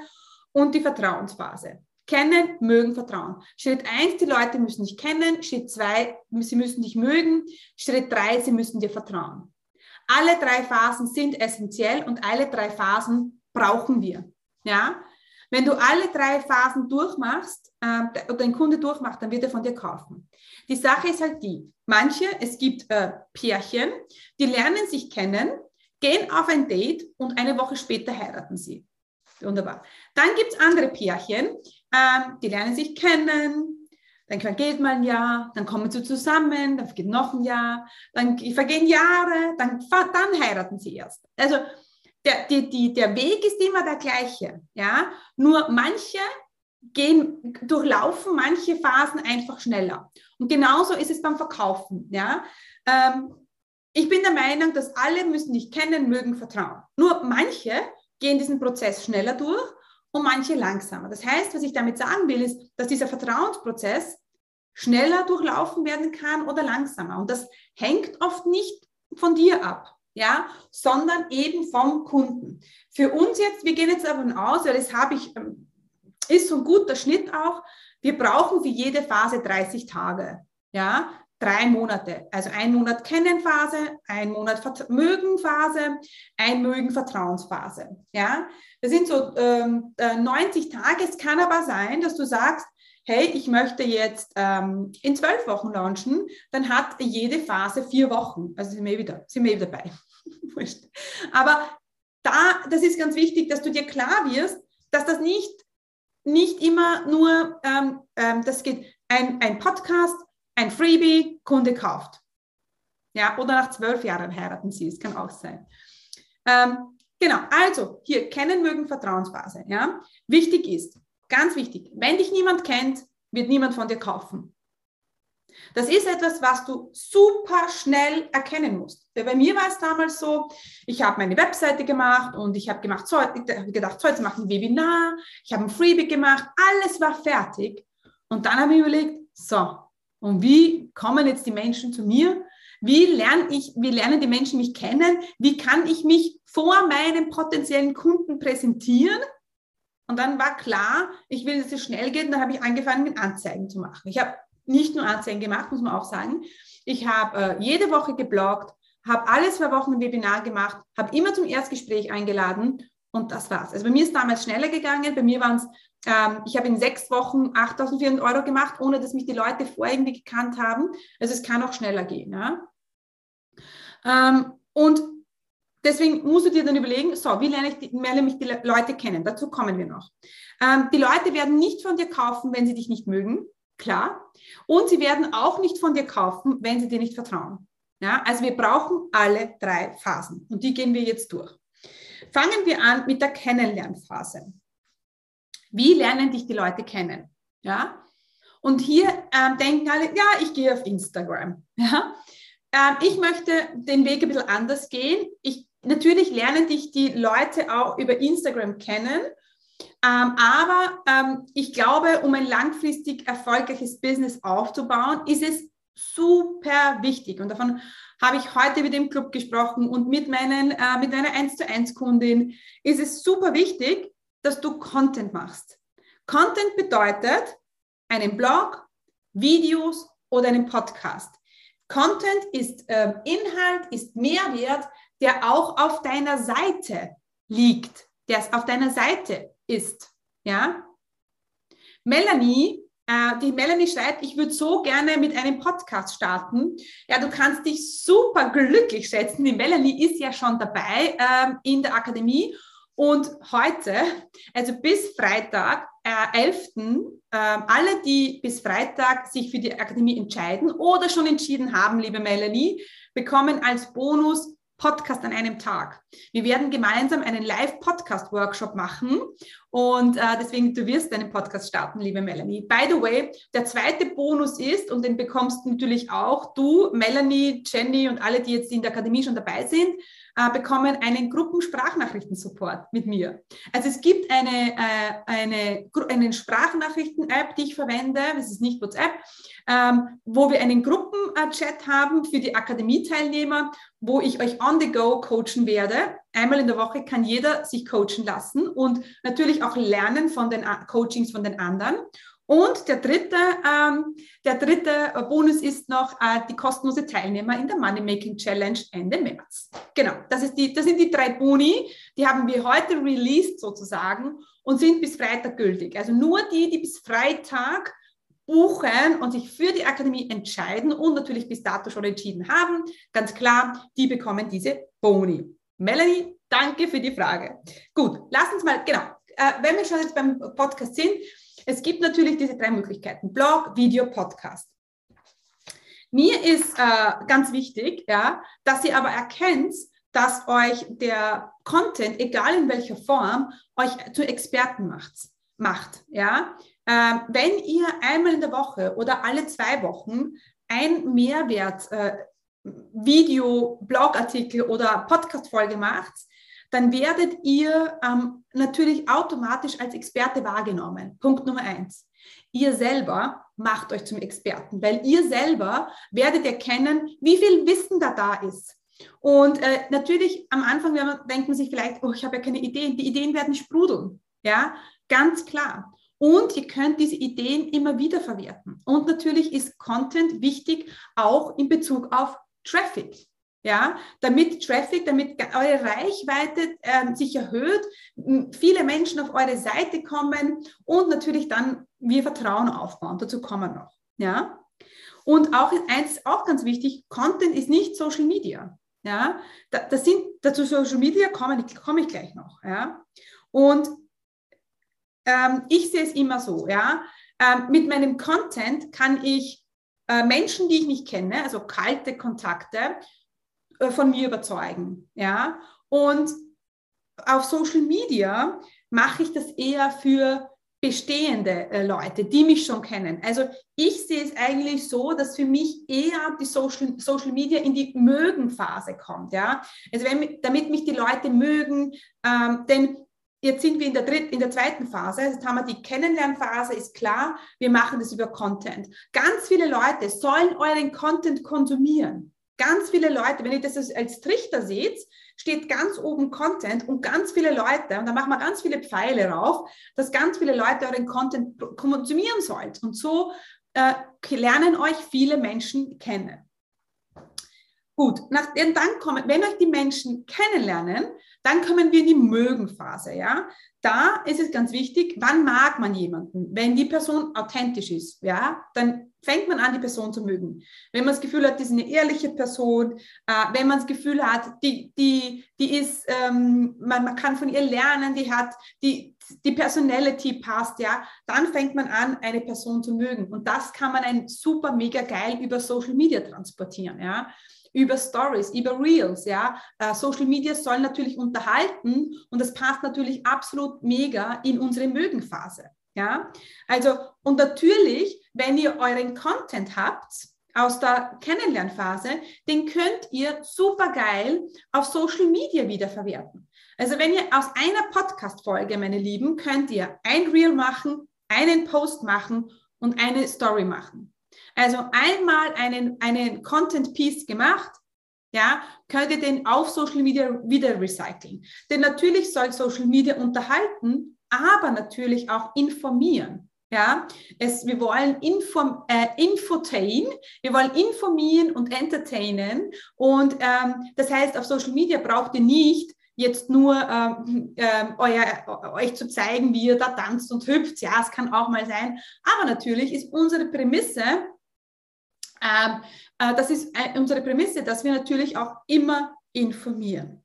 und die Vertrauensphase. Kennen, mögen, vertrauen. Schritt eins: die Leute müssen dich kennen. Schritt zwei: sie müssen dich mögen. Schritt drei: sie müssen dir vertrauen. Alle drei Phasen sind essentiell und alle drei Phasen brauchen wir. Ja? Wenn du alle drei Phasen durchmachst äh, oder ein Kunde durchmacht, dann wird er von dir kaufen. Die Sache ist halt die, manche, es gibt äh, Pärchen, die lernen sich kennen, gehen auf ein Date und eine Woche später heiraten sie. Wunderbar. Dann gibt es andere Pärchen, äh, die lernen sich kennen, dann vergeht mal ein Jahr, dann kommen sie zusammen, dann vergeht noch ein Jahr, dann vergehen Jahre, dann, dann heiraten sie erst. Also der, die, die, der Weg ist immer der gleiche. Ja? Nur manche gehen, durchlaufen manche Phasen einfach schneller. Und genauso ist es beim Verkaufen. Ja? Ähm, ich bin der Meinung, dass alle müssen dich kennen, mögen, vertrauen. Nur manche gehen diesen Prozess schneller durch und manche langsamer. Das heißt, was ich damit sagen will, ist, dass dieser Vertrauensprozess schneller durchlaufen werden kann oder langsamer. Und das hängt oft nicht von dir ab ja, sondern eben vom Kunden. Für uns jetzt, wir gehen jetzt davon aus, weil das habe ich, ähm, ist so ein guter Schnitt auch, wir brauchen für jede Phase 30 Tage, ja, drei Monate. Also ein Monat Kennenphase, ein Monat Mögenphase, ein Mögen-Vertrauensphase. Ja, das sind so ähm, 90 äh, Tage. Es kann aber sein, dass du sagst, hey, ich möchte jetzt ähm, in zwölf Wochen launchen, dann hat jede Phase vier Wochen. Also sind wir wieder, sind wir wieder dabei. [LAUGHS] Aber da, das ist ganz wichtig, dass du dir klar wirst, dass das nicht, nicht immer nur, ähm, ähm, das geht, ein, ein Podcast, ein Freebie, Kunde kauft. Ja, oder nach zwölf Jahren heiraten sie, es kann auch sein. Ähm, genau. Also hier kennen mögen Vertrauensphase. Ja, wichtig ist, ganz wichtig, wenn dich niemand kennt, wird niemand von dir kaufen. Das ist etwas, was du super schnell erkennen musst. Bei mir war es damals so, ich habe meine Webseite gemacht und ich habe gemacht, so, ich gedacht, so, jetzt mache ich ein Webinar, ich habe ein Freebie gemacht, alles war fertig. Und dann habe ich überlegt, so, und wie kommen jetzt die Menschen zu mir? Wie lerne ich, wie lernen die Menschen mich kennen? Wie kann ich mich vor meinen potenziellen Kunden präsentieren? Und dann war klar, ich will, dass es schnell geht. Und dann habe ich angefangen, mit Anzeigen zu machen. Ich habe nicht nur Anzeigen gemacht, muss man auch sagen. Ich habe äh, jede Woche gebloggt, habe alle zwei Wochen ein Webinar gemacht, habe immer zum Erstgespräch eingeladen und das war's. Also bei mir ist damals schneller gegangen. Bei mir waren es, ähm, ich habe in sechs Wochen 8.400 Euro gemacht, ohne dass mich die Leute vorher irgendwie gekannt haben. Also es kann auch schneller gehen. Ja? Ähm, und deswegen musst du dir dann überlegen, so, wie lerne ich, die, lerne ich die Leute kennen? Dazu kommen wir noch. Ähm, die Leute werden nicht von dir kaufen, wenn sie dich nicht mögen. Klar. Und sie werden auch nicht von dir kaufen, wenn sie dir nicht vertrauen. Ja, also wir brauchen alle drei Phasen und die gehen wir jetzt durch. Fangen wir an mit der Kennenlernphase. Wie lernen dich die Leute kennen? Ja, und hier ähm, denken alle, ja, ich gehe auf Instagram. [LAUGHS] Ja, ähm, ich möchte den Weg ein bisschen anders gehen. Ich, natürlich lernen dich die Leute auch über Instagram kennen aber ähm, ich glaube, um ein langfristig erfolgreiches Business aufzubauen, ist es super wichtig. Und davon habe ich heute mit dem Club gesprochen und mit, meinen, äh, mit meiner 1 zu 1 Kundin ist es super wichtig, dass du Content machst. Content bedeutet einen Blog, Videos oder einen Podcast. Content ist äh, Inhalt, ist Mehrwert, der auch auf deiner Seite liegt, der auf deiner Seite ist. Ja? Melanie, äh, die Melanie schreibt, ich würde so gerne mit einem Podcast starten. Ja, du kannst dich super glücklich schätzen. Die Melanie ist ja schon dabei ähm, in der Akademie. Und heute, also bis Freitag, äh, 11., äh, alle, die bis Freitag sich für die Akademie entscheiden oder schon entschieden haben, liebe Melanie, bekommen als Bonus Podcast an einem Tag. Wir werden gemeinsam einen Live-Podcast-Workshop machen und äh, deswegen, du wirst deinen Podcast starten, liebe Melanie. By the way, der zweite Bonus ist, und den bekommst natürlich auch du, Melanie, Jenny und alle, die jetzt in der Akademie schon dabei sind, äh, bekommen einen Gruppensprachnachrichten-Support mit mir. Also es gibt eine, äh, eine, eine Sprachnachrichten-App, die ich verwende, das ist nicht WhatsApp, ähm, wo wir einen Gruppenchat haben für die Akademie-Teilnehmer, wo ich euch on the go coachen werde. Einmal in der Woche kann jeder sich coachen lassen und natürlich auch lernen von den Coachings von den anderen. Und der dritte, ähm, der dritte Bonus ist noch äh, die kostenlose Teilnehmer in der Money Making Challenge Ende März. Genau, das, ist die, das sind die drei Boni, die haben wir heute released sozusagen und sind bis Freitag gültig. Also nur die, die bis Freitag buchen und sich für die Akademie entscheiden und natürlich bis dato schon entschieden haben, ganz klar, die bekommen diese Boni. Melanie, danke für die Frage. Gut, lass uns mal, genau, äh, wenn wir schon jetzt beim Podcast sind, es gibt natürlich diese drei Möglichkeiten, Blog, Video, Podcast. Mir ist äh, ganz wichtig, ja, dass ihr aber erkennt, dass euch der Content, egal in welcher Form, euch zu Experten macht. macht ja? Ähm, wenn ihr einmal in der Woche oder alle zwei Wochen ein Mehrwert äh, Video, Blogartikel oder Podcast-Folge macht, dann werdet ihr ähm, natürlich automatisch als Experte wahrgenommen. Punkt Nummer eins. Ihr selber macht euch zum Experten, weil ihr selber werdet erkennen, wie viel Wissen da da ist. Und äh, natürlich am Anfang man, denkt man sich vielleicht, oh, ich habe ja keine Ideen. Die Ideen werden sprudeln. Ja, ganz klar. Und ihr könnt diese Ideen immer wieder verwerten. Und natürlich ist Content wichtig, auch in Bezug auf Traffic ja, damit Traffic, damit eure Reichweite äh, sich erhöht, viele Menschen auf eure Seite kommen und natürlich dann wir Vertrauen aufbauen. Dazu kommen wir noch, ja. Und auch eins auch ganz wichtig: Content ist nicht Social Media, ja. das sind dazu Social Media komme ich gleich noch, ja. Und ähm, ich sehe es immer so, ja. Ähm, mit meinem Content kann ich äh, Menschen, die ich nicht kenne, also kalte Kontakte, von mir überzeugen. Ja? Und auf Social Media mache ich das eher für bestehende äh, Leute, die mich schon kennen. Also ich sehe es eigentlich so, dass für mich eher die Social, Social Media in die Mögen-Phase kommt. Ja? Also wenn, damit mich die Leute mögen, ähm, denn Jetzt sind wir in der, dritten, in der zweiten Phase. Jetzt haben wir die Kennenlernphase, ist klar. Wir machen das über Content. Ganz viele Leute sollen euren Content konsumieren. Ganz viele Leute, wenn ihr das als Trichter seht, steht ganz oben Content und ganz viele Leute, und da machen wir ganz viele Pfeile rauf, dass ganz viele Leute euren Content konsumieren sollt. Und so äh, lernen euch viele Menschen kennen. Gut, nach, dann kommen, wenn euch die Menschen kennenlernen, dann kommen wir in die Mögenphase. Ja? Da ist es ganz wichtig, wann mag man jemanden? Wenn die Person authentisch ist, ja, dann fängt man an, die Person zu mögen. Wenn man das Gefühl hat, das ist eine ehrliche Person, äh, wenn man das Gefühl hat, die, die, die ist, ähm, man, man kann von ihr lernen, die hat, die, die Personality passt, ja, dann fängt man an, eine Person zu mögen. Und das kann man ein super mega geil über Social Media transportieren, ja über Stories, über Reels, ja. Äh, Social Media sollen natürlich unterhalten und das passt natürlich absolut mega in unsere Mögenphase, ja. Also, und natürlich, wenn ihr euren Content habt, aus der Kennenlernphase, den könnt ihr super geil auf Social Media wiederverwerten. Also wenn ihr aus einer Podcast-Folge, meine Lieben, könnt ihr ein Reel machen, einen Post machen und eine Story machen. Also einmal einen, einen Content Piece gemacht, ja, könnt ihr den auf Social Media wieder recyceln. Denn natürlich soll Social Media unterhalten, aber natürlich auch informieren. Ja, es, wir wollen inform, äh, infotain, wir wollen informieren und entertainen. Und ähm, das heißt, auf Social Media braucht ihr nicht jetzt nur ähm, ähm, euer, euch zu zeigen, wie ihr da tanzt und hüpft. Ja, es kann auch mal sein. Aber natürlich ist unsere Prämisse, ähm, äh, das ist äh, unsere Prämisse, dass wir natürlich auch immer informieren.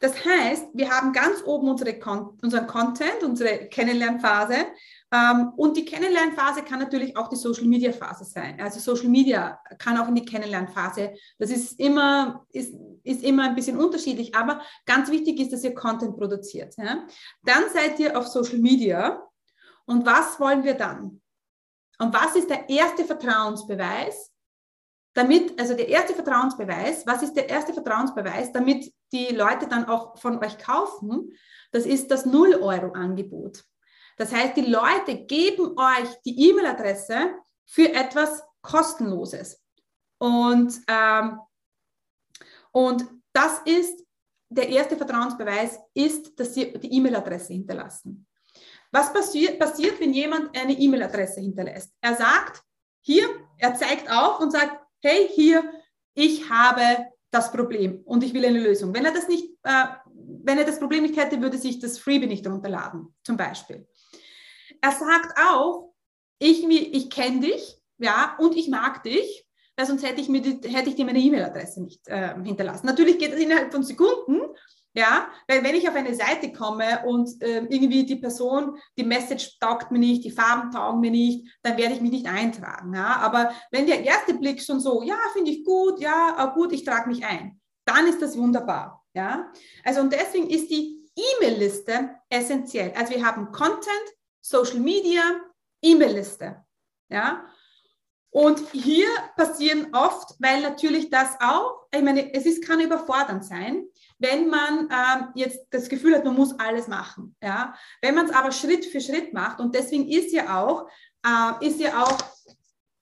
Das heißt, wir haben ganz oben unsere Con unseren Content, unsere Kennenlernphase. Ähm, und die Kennenlernphase kann natürlich auch die Social Media Phase sein. Also Social Media kann auch in die Kennenlernphase. Das ist immer, ist, ist immer ein bisschen unterschiedlich, aber ganz wichtig ist, dass ihr Content produziert. Ja? Dann seid ihr auf Social Media. Und was wollen wir dann? Und was ist der erste Vertrauensbeweis? damit, also der erste Vertrauensbeweis, was ist der erste Vertrauensbeweis, damit die Leute dann auch von euch kaufen? Das ist das 0-Euro-Angebot. Das heißt, die Leute geben euch die E-Mail-Adresse für etwas Kostenloses. Und, ähm, und das ist der erste Vertrauensbeweis, ist, dass sie die E-Mail-Adresse hinterlassen. Was passiert, passiert, wenn jemand eine E-Mail-Adresse hinterlässt? Er sagt, hier, er zeigt auf und sagt, hey, hier, ich habe das Problem und ich will eine Lösung. Wenn er das nicht, äh, wenn er das Problem nicht hätte, würde sich das Freebie nicht runterladen, zum Beispiel. Er sagt auch, ich, ich kenne dich, ja, und ich mag dich, weil sonst hätte ich, mir die, hätte ich dir meine E-Mail-Adresse nicht äh, hinterlassen. Natürlich geht das innerhalb von Sekunden, ja, weil wenn ich auf eine Seite komme und äh, irgendwie die Person, die Message taugt mir nicht, die Farben taugen mir nicht, dann werde ich mich nicht eintragen. Ja? Aber wenn der erste Blick schon so, ja, finde ich gut, ja, gut, ich trage mich ein, dann ist das wunderbar. Ja? Also und deswegen ist die E-Mail-Liste essentiell. Also wir haben Content, Social Media, E-Mail-Liste. Ja? Und hier passieren oft, weil natürlich das auch, ich meine, es ist, kann überfordernd sein, wenn man ähm, jetzt das Gefühl hat, man muss alles machen. Ja? Wenn man es aber Schritt für Schritt macht und deswegen ist ja auch, äh, ist ja auch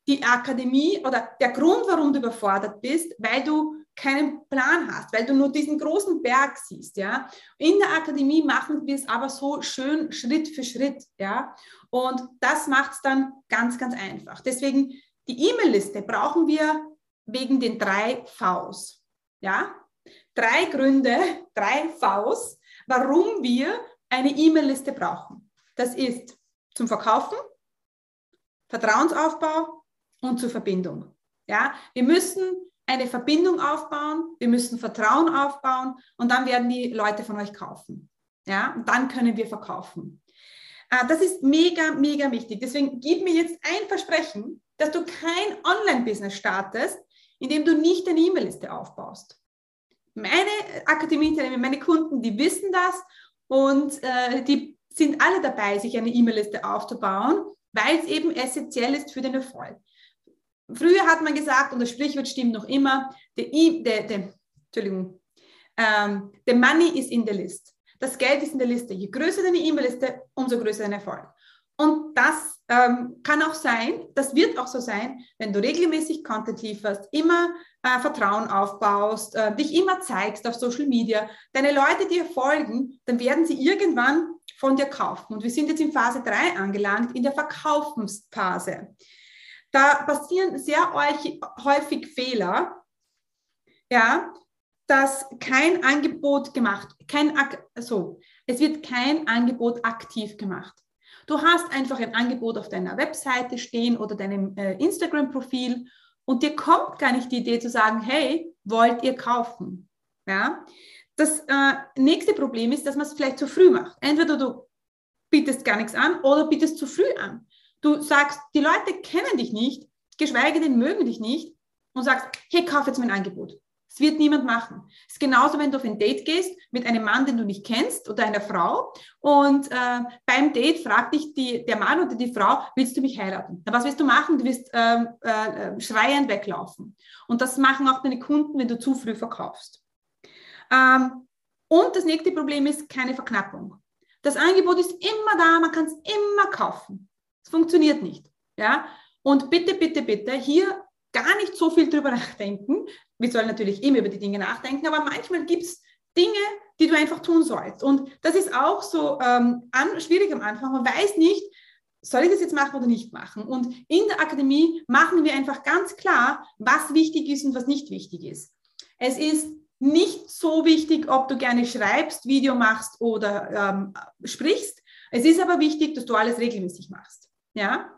die Akademie oder der Grund, warum du überfordert bist, weil du keinen Plan hast, weil du nur diesen großen Berg siehst, ja. In der Akademie machen wir es aber so schön Schritt für Schritt, ja. Und das macht es dann ganz, ganz einfach. Deswegen die E-Mail-Liste brauchen wir wegen den drei Vs, ja drei Gründe, [LAUGHS] drei Vs, warum wir eine E-Mail-Liste brauchen. Das ist zum Verkaufen, Vertrauensaufbau und zur Verbindung. Ja, wir müssen eine Verbindung aufbauen, wir müssen Vertrauen aufbauen und dann werden die Leute von euch kaufen. Ja, und dann können wir verkaufen. Äh, das ist mega, mega wichtig. Deswegen gib mir jetzt ein Versprechen, dass du kein Online-Business startest, indem du nicht eine E-Mail-Liste aufbaust. Meine Akademie-Teilnehmer, meine Kunden, die wissen das und äh, die sind alle dabei, sich eine E-Mail-Liste aufzubauen, weil es eben essentiell ist für den Erfolg. Früher hat man gesagt, und das Sprichwort stimmt noch immer, der, der, der, Entschuldigung, ähm, the money is in the list. Das Geld ist in der Liste. Je größer deine E-Mail-Liste, umso größer dein Erfolg. Und das ähm, kann auch sein, das wird auch so sein, wenn du regelmäßig Content lieferst, immer äh, Vertrauen aufbaust, äh, dich immer zeigst auf Social Media, deine Leute dir folgen, dann werden sie irgendwann von dir kaufen. Und wir sind jetzt in Phase 3 angelangt, in der Verkaufensphase. Da passieren sehr häufig Fehler, ja, dass kein Angebot gemacht, kein, so, es wird kein Angebot aktiv gemacht. Du hast einfach ein Angebot auf deiner Webseite stehen oder deinem äh, Instagram-Profil und dir kommt gar nicht die Idee zu sagen, hey, wollt ihr kaufen? Ja? Das äh, nächste Problem ist, dass man es vielleicht zu früh macht. Entweder du bietest gar nichts an oder bietest zu früh an. Du sagst, die Leute kennen dich nicht, geschweige denn mögen dich nicht und sagst, hey, kauf jetzt mein Angebot. Das wird niemand machen. Es ist genauso, wenn du auf ein Date gehst mit einem Mann, den du nicht kennst oder einer Frau und äh, beim Date fragt dich die, der Mann oder die Frau, willst du mich heiraten? Na, was willst du machen? Du wirst ähm, äh, schreiend weglaufen. Und das machen auch deine Kunden, wenn du zu früh verkaufst. Ähm, und das nächste Problem ist keine Verknappung. Das Angebot ist immer da, man kann es immer kaufen. Es funktioniert nicht. Ja? Und bitte, bitte, bitte, hier gar nicht so viel drüber [LAUGHS] nachdenken. Wir sollen natürlich immer über die Dinge nachdenken, aber manchmal gibt es Dinge, die du einfach tun sollst. Und das ist auch so ähm, an, schwierig am Anfang. Man weiß nicht, soll ich das jetzt machen oder nicht machen? Und in der Akademie machen wir einfach ganz klar, was wichtig ist und was nicht wichtig ist. Es ist nicht so wichtig, ob du gerne schreibst, Video machst oder ähm, sprichst. Es ist aber wichtig, dass du alles regelmäßig machst. Ja?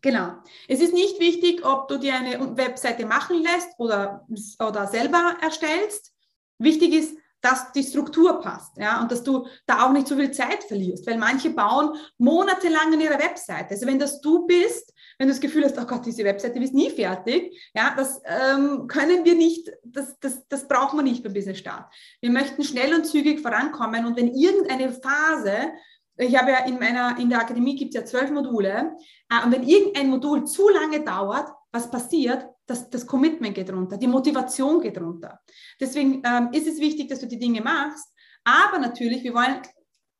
Genau. Es ist nicht wichtig, ob du dir eine Webseite machen lässt oder, oder selber erstellst. Wichtig ist, dass die Struktur passt, ja, und dass du da auch nicht so viel Zeit verlierst, weil manche bauen monatelang an ihrer Webseite. Also wenn das du bist, wenn du das Gefühl hast, oh Gott, diese Webseite ist nie fertig, ja, das ähm, können wir nicht, das, das, das brauchen wir nicht beim Business Start. Wir möchten schnell und zügig vorankommen und wenn irgendeine Phase ich habe ja in meiner, in der Akademie gibt es ja zwölf Module. Äh, und wenn irgendein Modul zu lange dauert, was passiert? Das, das Commitment geht runter, die Motivation geht runter. Deswegen ähm, ist es wichtig, dass du die Dinge machst. Aber natürlich, wir wollen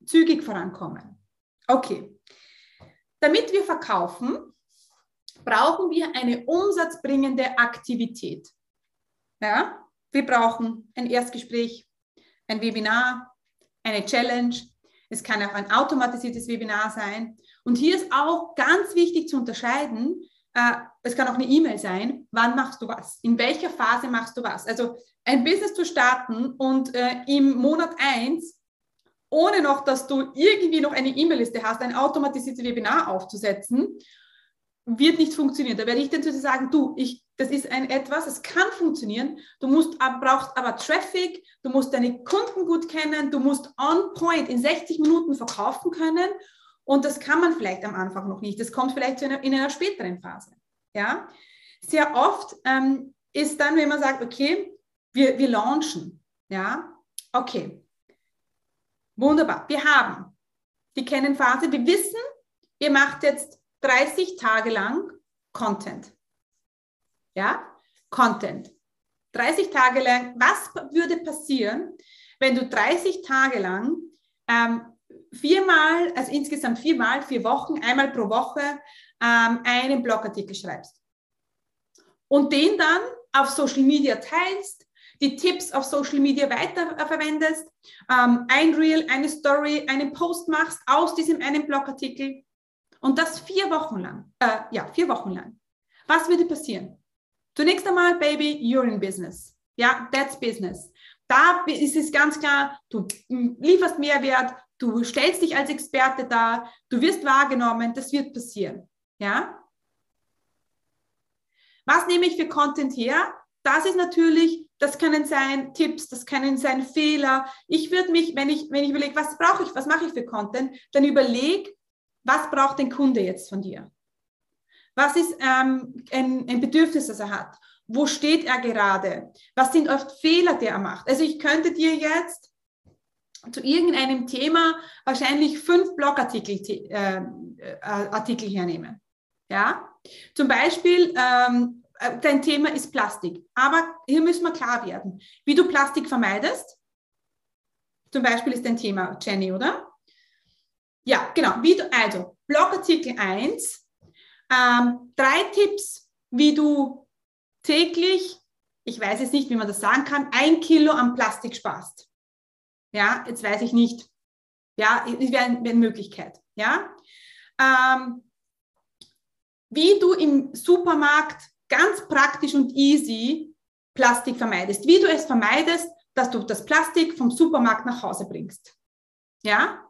zügig vorankommen. Okay. Damit wir verkaufen, brauchen wir eine umsatzbringende Aktivität. Ja? Wir brauchen ein Erstgespräch, ein Webinar, eine Challenge, es kann auch ein automatisiertes Webinar sein. Und hier ist auch ganz wichtig zu unterscheiden, äh, es kann auch eine E-Mail sein, wann machst du was, in welcher Phase machst du was. Also ein Business zu starten und äh, im Monat 1, ohne noch, dass du irgendwie noch eine E-Mail-Liste hast, ein automatisiertes Webinar aufzusetzen, wird nicht funktionieren. Da werde ich dann zu dir sagen, du, ich das ist ein etwas, es kann funktionieren. Du musst, brauchst aber Traffic, du musst deine Kunden gut kennen, du musst on point in 60 Minuten verkaufen können. Und das kann man vielleicht am Anfang noch nicht. Das kommt vielleicht in einer, in einer späteren Phase. Ja? Sehr oft ähm, ist dann, wenn man sagt, okay, wir, wir launchen. Ja, okay. Wunderbar. Wir haben die Kennenphase. Wir wissen, ihr macht jetzt 30 Tage lang Content. Ja? Content. 30 Tage lang, was würde passieren, wenn du 30 Tage lang ähm, viermal, also insgesamt viermal, vier Wochen, einmal pro Woche ähm, einen Blogartikel schreibst und den dann auf Social Media teilst, die Tipps auf Social Media weiterverwendest, ähm, ein Reel, eine Story, einen Post machst aus diesem einen Blogartikel und das vier Wochen lang, äh, ja, vier Wochen lang. Was würde passieren? Zunächst einmal, Baby, you're in business. Ja, that's business. Da ist es ganz klar, du lieferst Mehrwert, du stellst dich als Experte dar, du wirst wahrgenommen, das wird passieren. Ja? Was nehme ich für Content her? Das ist natürlich, das können sein Tipps, das können sein Fehler. Ich würde mich, wenn ich, wenn ich überlege, was brauche ich, was mache ich für Content, dann überleg, was braucht den Kunde jetzt von dir? Was ist ähm, ein, ein Bedürfnis, das er hat? Wo steht er gerade? Was sind oft Fehler, die er macht? Also ich könnte dir jetzt zu irgendeinem Thema wahrscheinlich fünf Blogartikel äh, äh, Artikel hernehmen. Ja, zum Beispiel ähm, äh, dein Thema ist Plastik, aber hier müssen wir klar werden, wie du Plastik vermeidest. Zum Beispiel ist dein Thema Jenny, oder? Ja, genau. Du, also Blogartikel 1, ähm, drei Tipps, wie du täglich, ich weiß jetzt nicht, wie man das sagen kann, ein Kilo an Plastik sparst. Ja, jetzt weiß ich nicht. Ja, es wäre eine Möglichkeit. Ja, ähm, wie du im Supermarkt ganz praktisch und easy Plastik vermeidest. Wie du es vermeidest, dass du das Plastik vom Supermarkt nach Hause bringst. Ja?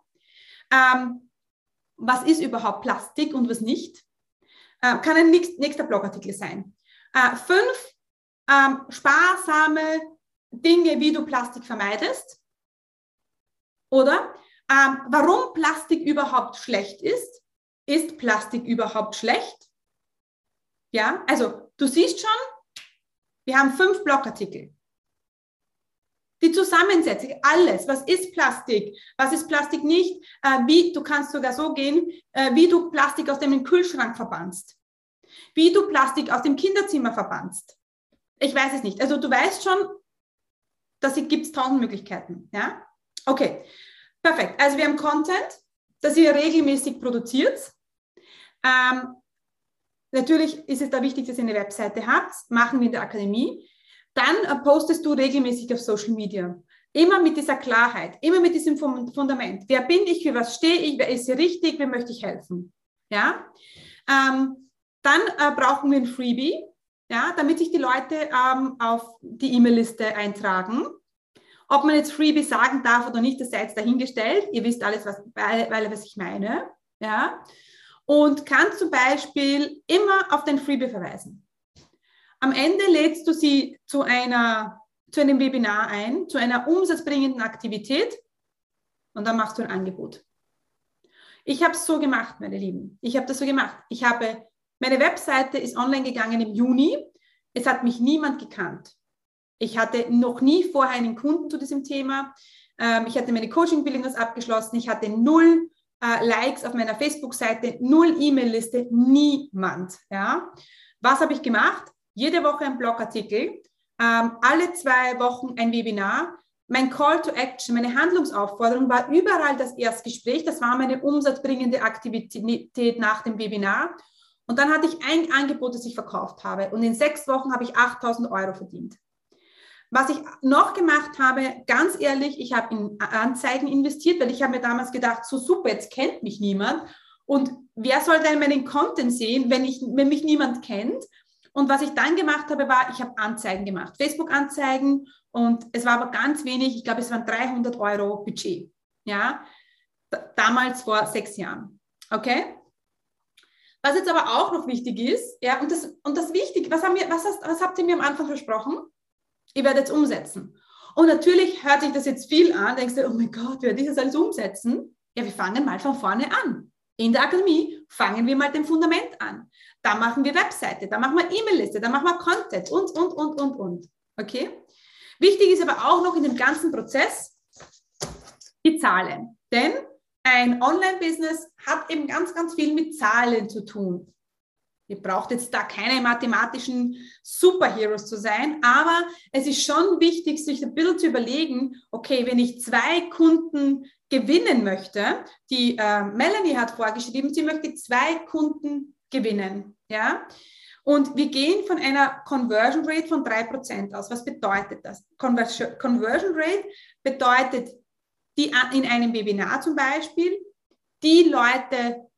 Ähm, was ist überhaupt Plastik und was nicht? Äh, kann ein nächster Blogartikel sein. Äh, fünf ähm, sparsame Dinge, wie du Plastik vermeidest. Oder ähm, warum Plastik überhaupt schlecht ist. Ist Plastik überhaupt schlecht? Ja, also du siehst schon, wir haben fünf Blogartikel. Die Zusammensetzung, alles, was ist Plastik, was ist Plastik nicht, äh, wie, du kannst sogar so gehen, äh, wie du Plastik aus dem Kühlschrank verbannst, wie du Plastik aus dem Kinderzimmer verbannst. Ich weiß es nicht. Also du weißt schon, dass es gibt tausend Möglichkeiten. Ja? Okay, perfekt. Also wir haben Content, das ihr regelmäßig produziert. Ähm, Natürlich ist es da wichtig, dass ihr eine Webseite habt, machen wir in der Akademie. Dann äh, postest du regelmäßig auf Social Media. Immer mit dieser Klarheit, immer mit diesem Fundament. Wer bin ich, für was stehe ich, wer ist hier richtig, wem möchte ich helfen? Ja? Ähm, dann äh, brauchen wir ein Freebie, ja, damit sich die Leute ähm, auf die E-Mail-Liste eintragen. Ob man jetzt Freebie sagen darf oder nicht, das sei jetzt dahingestellt. Ihr wisst alles, was, weil, was ich meine. Ja? und kannst zum Beispiel immer auf dein Freebie verweisen. Am Ende lädst du sie zu, einer, zu einem Webinar ein, zu einer umsatzbringenden Aktivität und dann machst du ein Angebot. Ich habe es so gemacht, meine Lieben. Ich habe das so gemacht. Ich habe, meine Webseite ist online gegangen im Juni. Es hat mich niemand gekannt. Ich hatte noch nie vorher einen Kunden zu diesem Thema. Ähm, ich hatte meine Coaching-Bildung abgeschlossen. Ich hatte null äh, Likes auf meiner Facebook-Seite, null E-Mail-Liste, niemand. Ja? Was habe ich gemacht? Jede Woche ein Blogartikel, ähm, alle zwei Wochen ein Webinar. Mein Call to Action, meine Handlungsaufforderung war überall das Erstgespräch. Das war meine umsatzbringende Aktivität nach dem Webinar. Und dann hatte ich ein Angebot, das ich verkauft habe. Und in sechs Wochen habe ich 8000 Euro verdient. Was ich noch gemacht habe, ganz ehrlich, ich habe in Anzeigen investiert, weil ich habe mir damals gedacht, so super, jetzt kennt mich niemand. Und wer soll denn meinen Content sehen, wenn, ich, wenn mich niemand kennt? Und was ich dann gemacht habe, war, ich habe Anzeigen gemacht, Facebook-Anzeigen. Und es war aber ganz wenig, ich glaube, es waren 300 Euro Budget. Ja, damals vor sechs Jahren. Okay? Was jetzt aber auch noch wichtig ist, ja, und das, und das Wichtige, was, haben wir, was, hast, was habt ihr mir am Anfang versprochen? Ihr werdet es umsetzen. Und natürlich hört sich das jetzt viel an, denkst du, oh mein Gott, werde ich das alles umsetzen? Ja, wir fangen mal von vorne an. In der Akademie fangen wir mal dem Fundament an. Da machen wir Webseite, da machen wir E-Mail-Liste, da machen wir Content und, und, und, und, und. Okay? Wichtig ist aber auch noch in dem ganzen Prozess die Zahlen. Denn ein Online-Business hat eben ganz, ganz viel mit Zahlen zu tun. Ihr braucht jetzt da keine mathematischen Superheroes zu sein, aber es ist schon wichtig, sich ein bisschen zu überlegen, okay, wenn ich zwei Kunden gewinnen möchte, die äh, Melanie hat vorgeschrieben, sie möchte zwei Kunden gewinnen, ja, und wir gehen von einer Conversion Rate von 3% aus. Was bedeutet das? Conversion Rate bedeutet die in einem Webinar zum Beispiel, die Leute,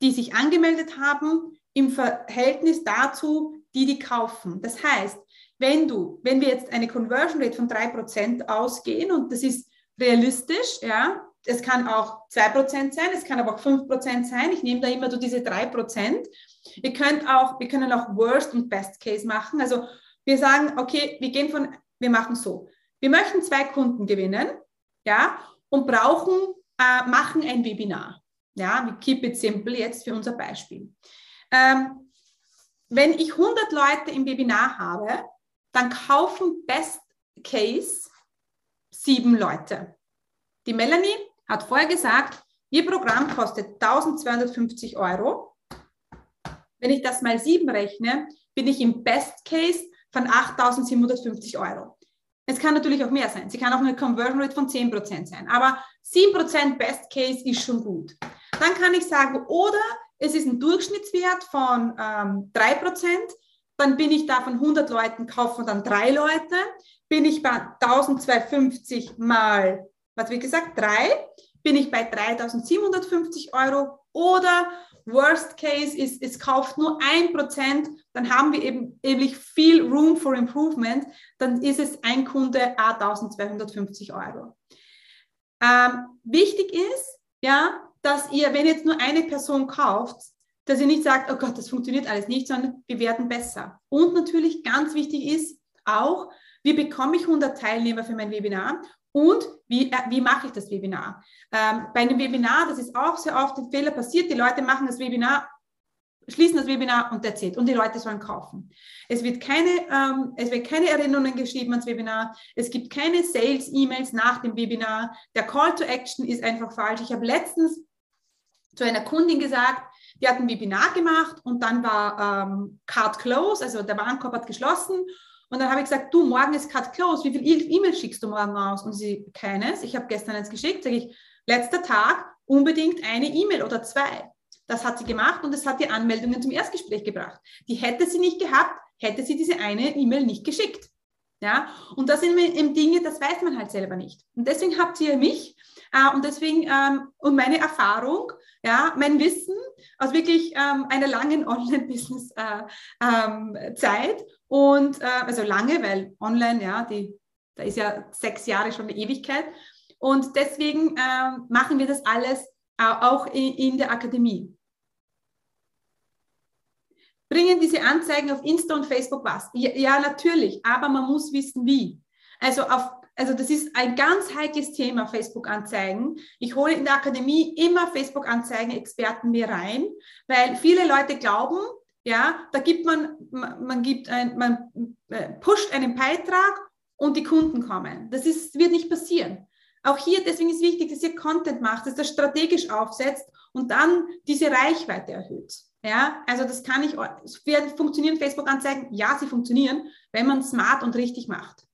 die sich angemeldet haben, im Verhältnis dazu, die die kaufen. Das heißt, wenn du, wenn wir jetzt eine Conversion Rate von 3% ausgehen und das ist realistisch, ja, es kann auch 2% sein, es kann aber auch 5% sein. Ich nehme da immer so diese 3%. Ihr könnt auch, wir können auch Worst und Best Case machen. Also wir sagen, okay, wir gehen von, wir machen so. Wir möchten zwei Kunden gewinnen, ja, und brauchen, äh, machen ein Webinar. Ja, wir keep it simple jetzt für unser Beispiel. Ähm, wenn ich 100 Leute im Webinar habe, dann kaufen Best Case sieben Leute. Die Melanie hat vorher gesagt, ihr Programm kostet 1250 Euro. Wenn ich das mal sieben rechne, bin ich im Best Case von 8750 Euro. Es kann natürlich auch mehr sein. Sie kann auch eine Conversion Rate von 10% sein. Aber 7% Best Case ist schon gut. Dann kann ich sagen, oder es ist ein Durchschnittswert von ähm, 3%, dann bin ich da von 100 Leuten, kaufen dann drei Leute, bin ich bei 1250 mal, was wie gesagt, drei, bin ich bei 3750 Euro oder Worst Case ist, es kauft nur ein Prozent, dann haben wir eben eben viel Room for Improvement, dann ist es ein Kunde 1250 Euro. Ähm, wichtig ist, ja, dass ihr, wenn jetzt nur eine Person kauft, dass ihr nicht sagt, oh Gott, das funktioniert alles nicht, sondern wir werden besser. Und natürlich ganz wichtig ist auch, wie bekomme ich 100 Teilnehmer für mein Webinar und wie, äh, wie mache ich das Webinar? Ähm, bei einem Webinar, das ist auch sehr oft ein Fehler passiert, die Leute machen das Webinar, schließen das Webinar und erzählt und die Leute sollen kaufen. Es wird keine, ähm, es wird keine Erinnerungen geschrieben ans Webinar, es gibt keine Sales-E-Mails nach dem Webinar, der Call to Action ist einfach falsch. Ich habe letztens zu einer Kundin gesagt, die hat ein Webinar gemacht und dann war ähm, Card Close, also der Warenkorb hat geschlossen und dann habe ich gesagt, du, morgen ist Cut Close, wie viele E-Mails schickst du morgen aus? Und sie, keines. Ich habe gestern eins geschickt, sage ich, letzter Tag, unbedingt eine E-Mail oder zwei. Das hat sie gemacht und es hat die Anmeldungen zum Erstgespräch gebracht. Die hätte sie nicht gehabt, hätte sie diese eine E-Mail nicht geschickt. Ja, und das sind eben Dinge, das weiß man halt selber nicht. Und deswegen habt ihr mich äh, und deswegen ähm, und meine Erfahrung, ja, mein Wissen aus wirklich ähm, einer langen [LAUGHS] Online-Business-Zeit äh, ähm, und äh, also lange, weil online, ja, die, da ist ja sechs Jahre schon eine Ewigkeit. Und deswegen äh, machen wir das alles auch in, in der Akademie. Bringen diese Anzeigen auf Insta und Facebook was? Ja, ja, natürlich, aber man muss wissen, wie. Also, auf, also das ist ein ganz heikles Thema, Facebook-Anzeigen. Ich hole in der Akademie immer Facebook-Anzeigen-Experten mir rein, weil viele Leute glauben, ja, da gibt man, man, gibt ein, man äh, pusht einen Beitrag und die Kunden kommen. Das ist, wird nicht passieren. Auch hier, deswegen ist wichtig, dass ihr Content macht, dass ihr das strategisch aufsetzt und dann diese Reichweite erhöht. Ja, also das kann ich, funktionieren Facebook-Anzeigen? Ja, sie funktionieren, wenn man smart und richtig macht.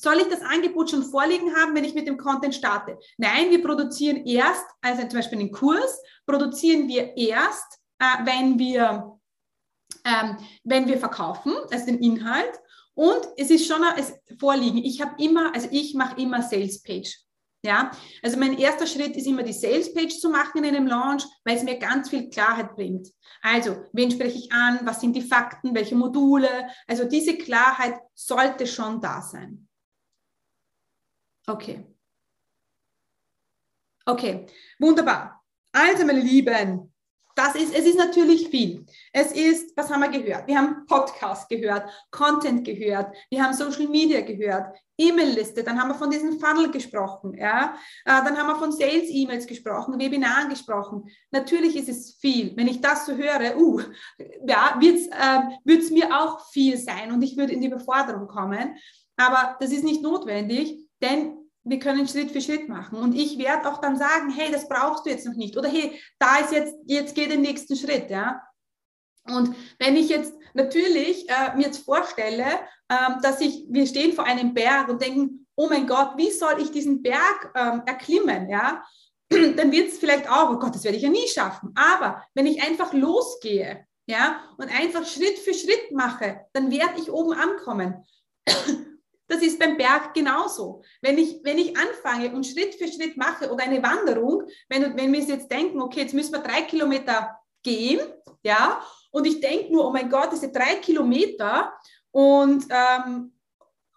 Soll ich das Angebot schon vorliegen haben, wenn ich mit dem Content starte? Nein, wir produzieren erst, also zum Beispiel einen Kurs, produzieren wir erst, äh, wenn, wir, ähm, wenn wir verkaufen, also den Inhalt. Und es ist schon es vorliegen. Ich habe immer, also ich mache immer Sales Page. Ja, also mein erster Schritt ist immer die Sales Page zu machen in einem Launch, weil es mir ganz viel Klarheit bringt. Also, wen spreche ich an? Was sind die Fakten? Welche Module? Also diese Klarheit sollte schon da sein. Okay. Okay, wunderbar. Also, meine Lieben, das ist, es ist natürlich viel. Es ist, was haben wir gehört? Wir haben Podcast gehört, Content gehört, wir haben Social Media gehört, E-Mail-Liste, dann haben wir von diesem Funnel gesprochen, ja, äh, dann haben wir von Sales-E-Mails gesprochen, Webinaren gesprochen. Natürlich ist es viel. Wenn ich das so höre, uh, ja, wird es äh, mir auch viel sein und ich würde in die Überforderung kommen. Aber das ist nicht notwendig, denn wir können Schritt für Schritt machen. Und ich werde auch dann sagen, hey, das brauchst du jetzt noch nicht. Oder hey, da ist jetzt, jetzt geh den nächsten Schritt, ja. Und wenn ich jetzt natürlich äh, mir jetzt vorstelle, äh, dass ich, wir stehen vor einem Berg und denken, oh mein Gott, wie soll ich diesen Berg ähm, erklimmen, ja, [CLEARS THROAT] dann wird es vielleicht auch, oh Gott, das werde ich ja nie schaffen. Aber wenn ich einfach losgehe, ja, und einfach Schritt für Schritt mache, dann werde ich oben ankommen. [CLEARS THROAT] Das ist beim Berg genauso. Wenn ich, wenn ich anfange und Schritt für Schritt mache oder eine Wanderung, wenn, wenn wir jetzt denken, okay, jetzt müssen wir drei Kilometer gehen, ja, und ich denke nur, oh mein Gott, sind drei Kilometer und, ähm,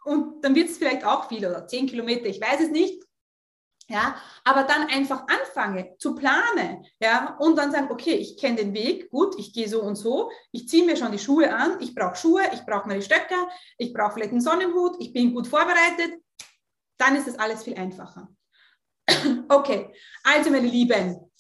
und dann wird es vielleicht auch viel oder zehn Kilometer, ich weiß es nicht, ja, aber dann einfach anfange zu planen, ja, und dann sagen, okay, ich kenne den Weg, gut, ich gehe so und so, ich ziehe mir schon die Schuhe an, ich brauche Schuhe, ich brauche meine Stöcke, ich brauche vielleicht einen Sonnenhut, ich bin gut vorbereitet, dann ist das alles viel einfacher. [CLEARS THROAT] okay, also meine Lieben,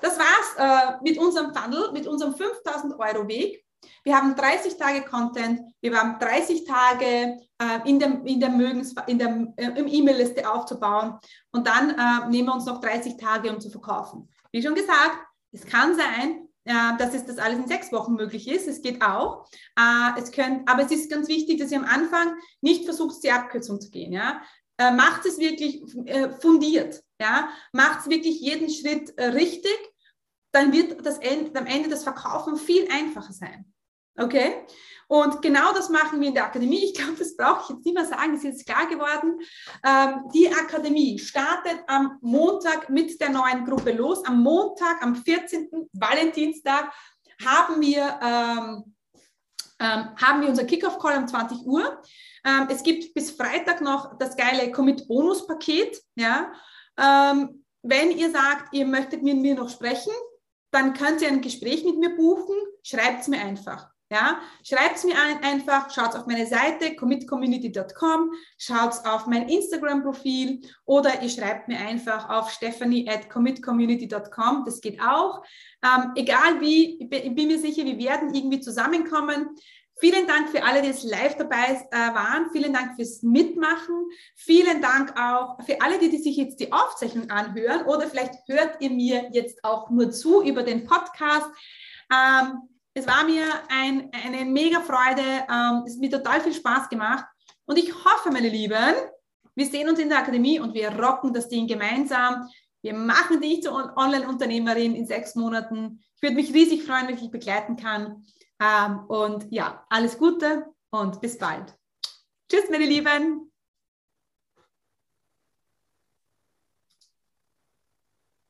das war's äh, mit unserem Funnel, mit unserem 5000 Euro Weg. Wir haben 30 Tage Content, wir haben 30 Tage äh, in der, in der Mögens, in der äh, E-Mail-Liste aufzubauen und dann äh, nehmen wir uns noch 30 Tage, um zu verkaufen. Wie schon gesagt, es kann sein, äh, dass es das alles in sechs Wochen möglich ist. Es geht auch. Äh, es können, aber es ist ganz wichtig, dass ihr am Anfang nicht versucht, die Abkürzung zu gehen. Ja? Äh, macht es wirklich fundiert. Ja? Macht es wirklich jeden Schritt richtig. Dann wird das Ende, am Ende das Verkaufen viel einfacher sein. Okay? Und genau das machen wir in der Akademie. Ich glaube, das brauche ich jetzt nicht mehr sagen, ist jetzt klar geworden. Ähm, die Akademie startet am Montag mit der neuen Gruppe los. Am Montag, am 14. Valentinstag, haben wir, ähm, ähm, haben wir unser Kickoff-Call um 20 Uhr. Ähm, es gibt bis Freitag noch das geile Commit-Bonus-Paket. Ja? Ähm, wenn ihr sagt, ihr möchtet mit mir noch sprechen, dann könnt ihr ein Gespräch mit mir buchen. Schreibt es mir einfach. Ja, schreibt es mir ein, einfach, schaut auf meine Seite commitcommunity.com, schaut auf mein Instagram-Profil oder ihr schreibt mir einfach auf stephanie at commitcommunity.com, das geht auch. Ähm, egal wie, ich bin mir sicher, wir werden irgendwie zusammenkommen. Vielen Dank für alle, die jetzt live dabei äh, waren. Vielen Dank fürs Mitmachen. Vielen Dank auch für alle, die, die sich jetzt die Aufzeichnung anhören oder vielleicht hört ihr mir jetzt auch nur zu über den Podcast. Ähm, es war mir ein, eine mega Freude. Ähm, es hat mir total viel Spaß gemacht. Und ich hoffe, meine Lieben, wir sehen uns in der Akademie und wir rocken das Ding gemeinsam. Wir machen dich zur Online-Unternehmerin in sechs Monaten. Ich würde mich riesig freuen, wenn ich dich begleiten kann. Ähm, und ja, alles Gute und bis bald. Tschüss, meine Lieben.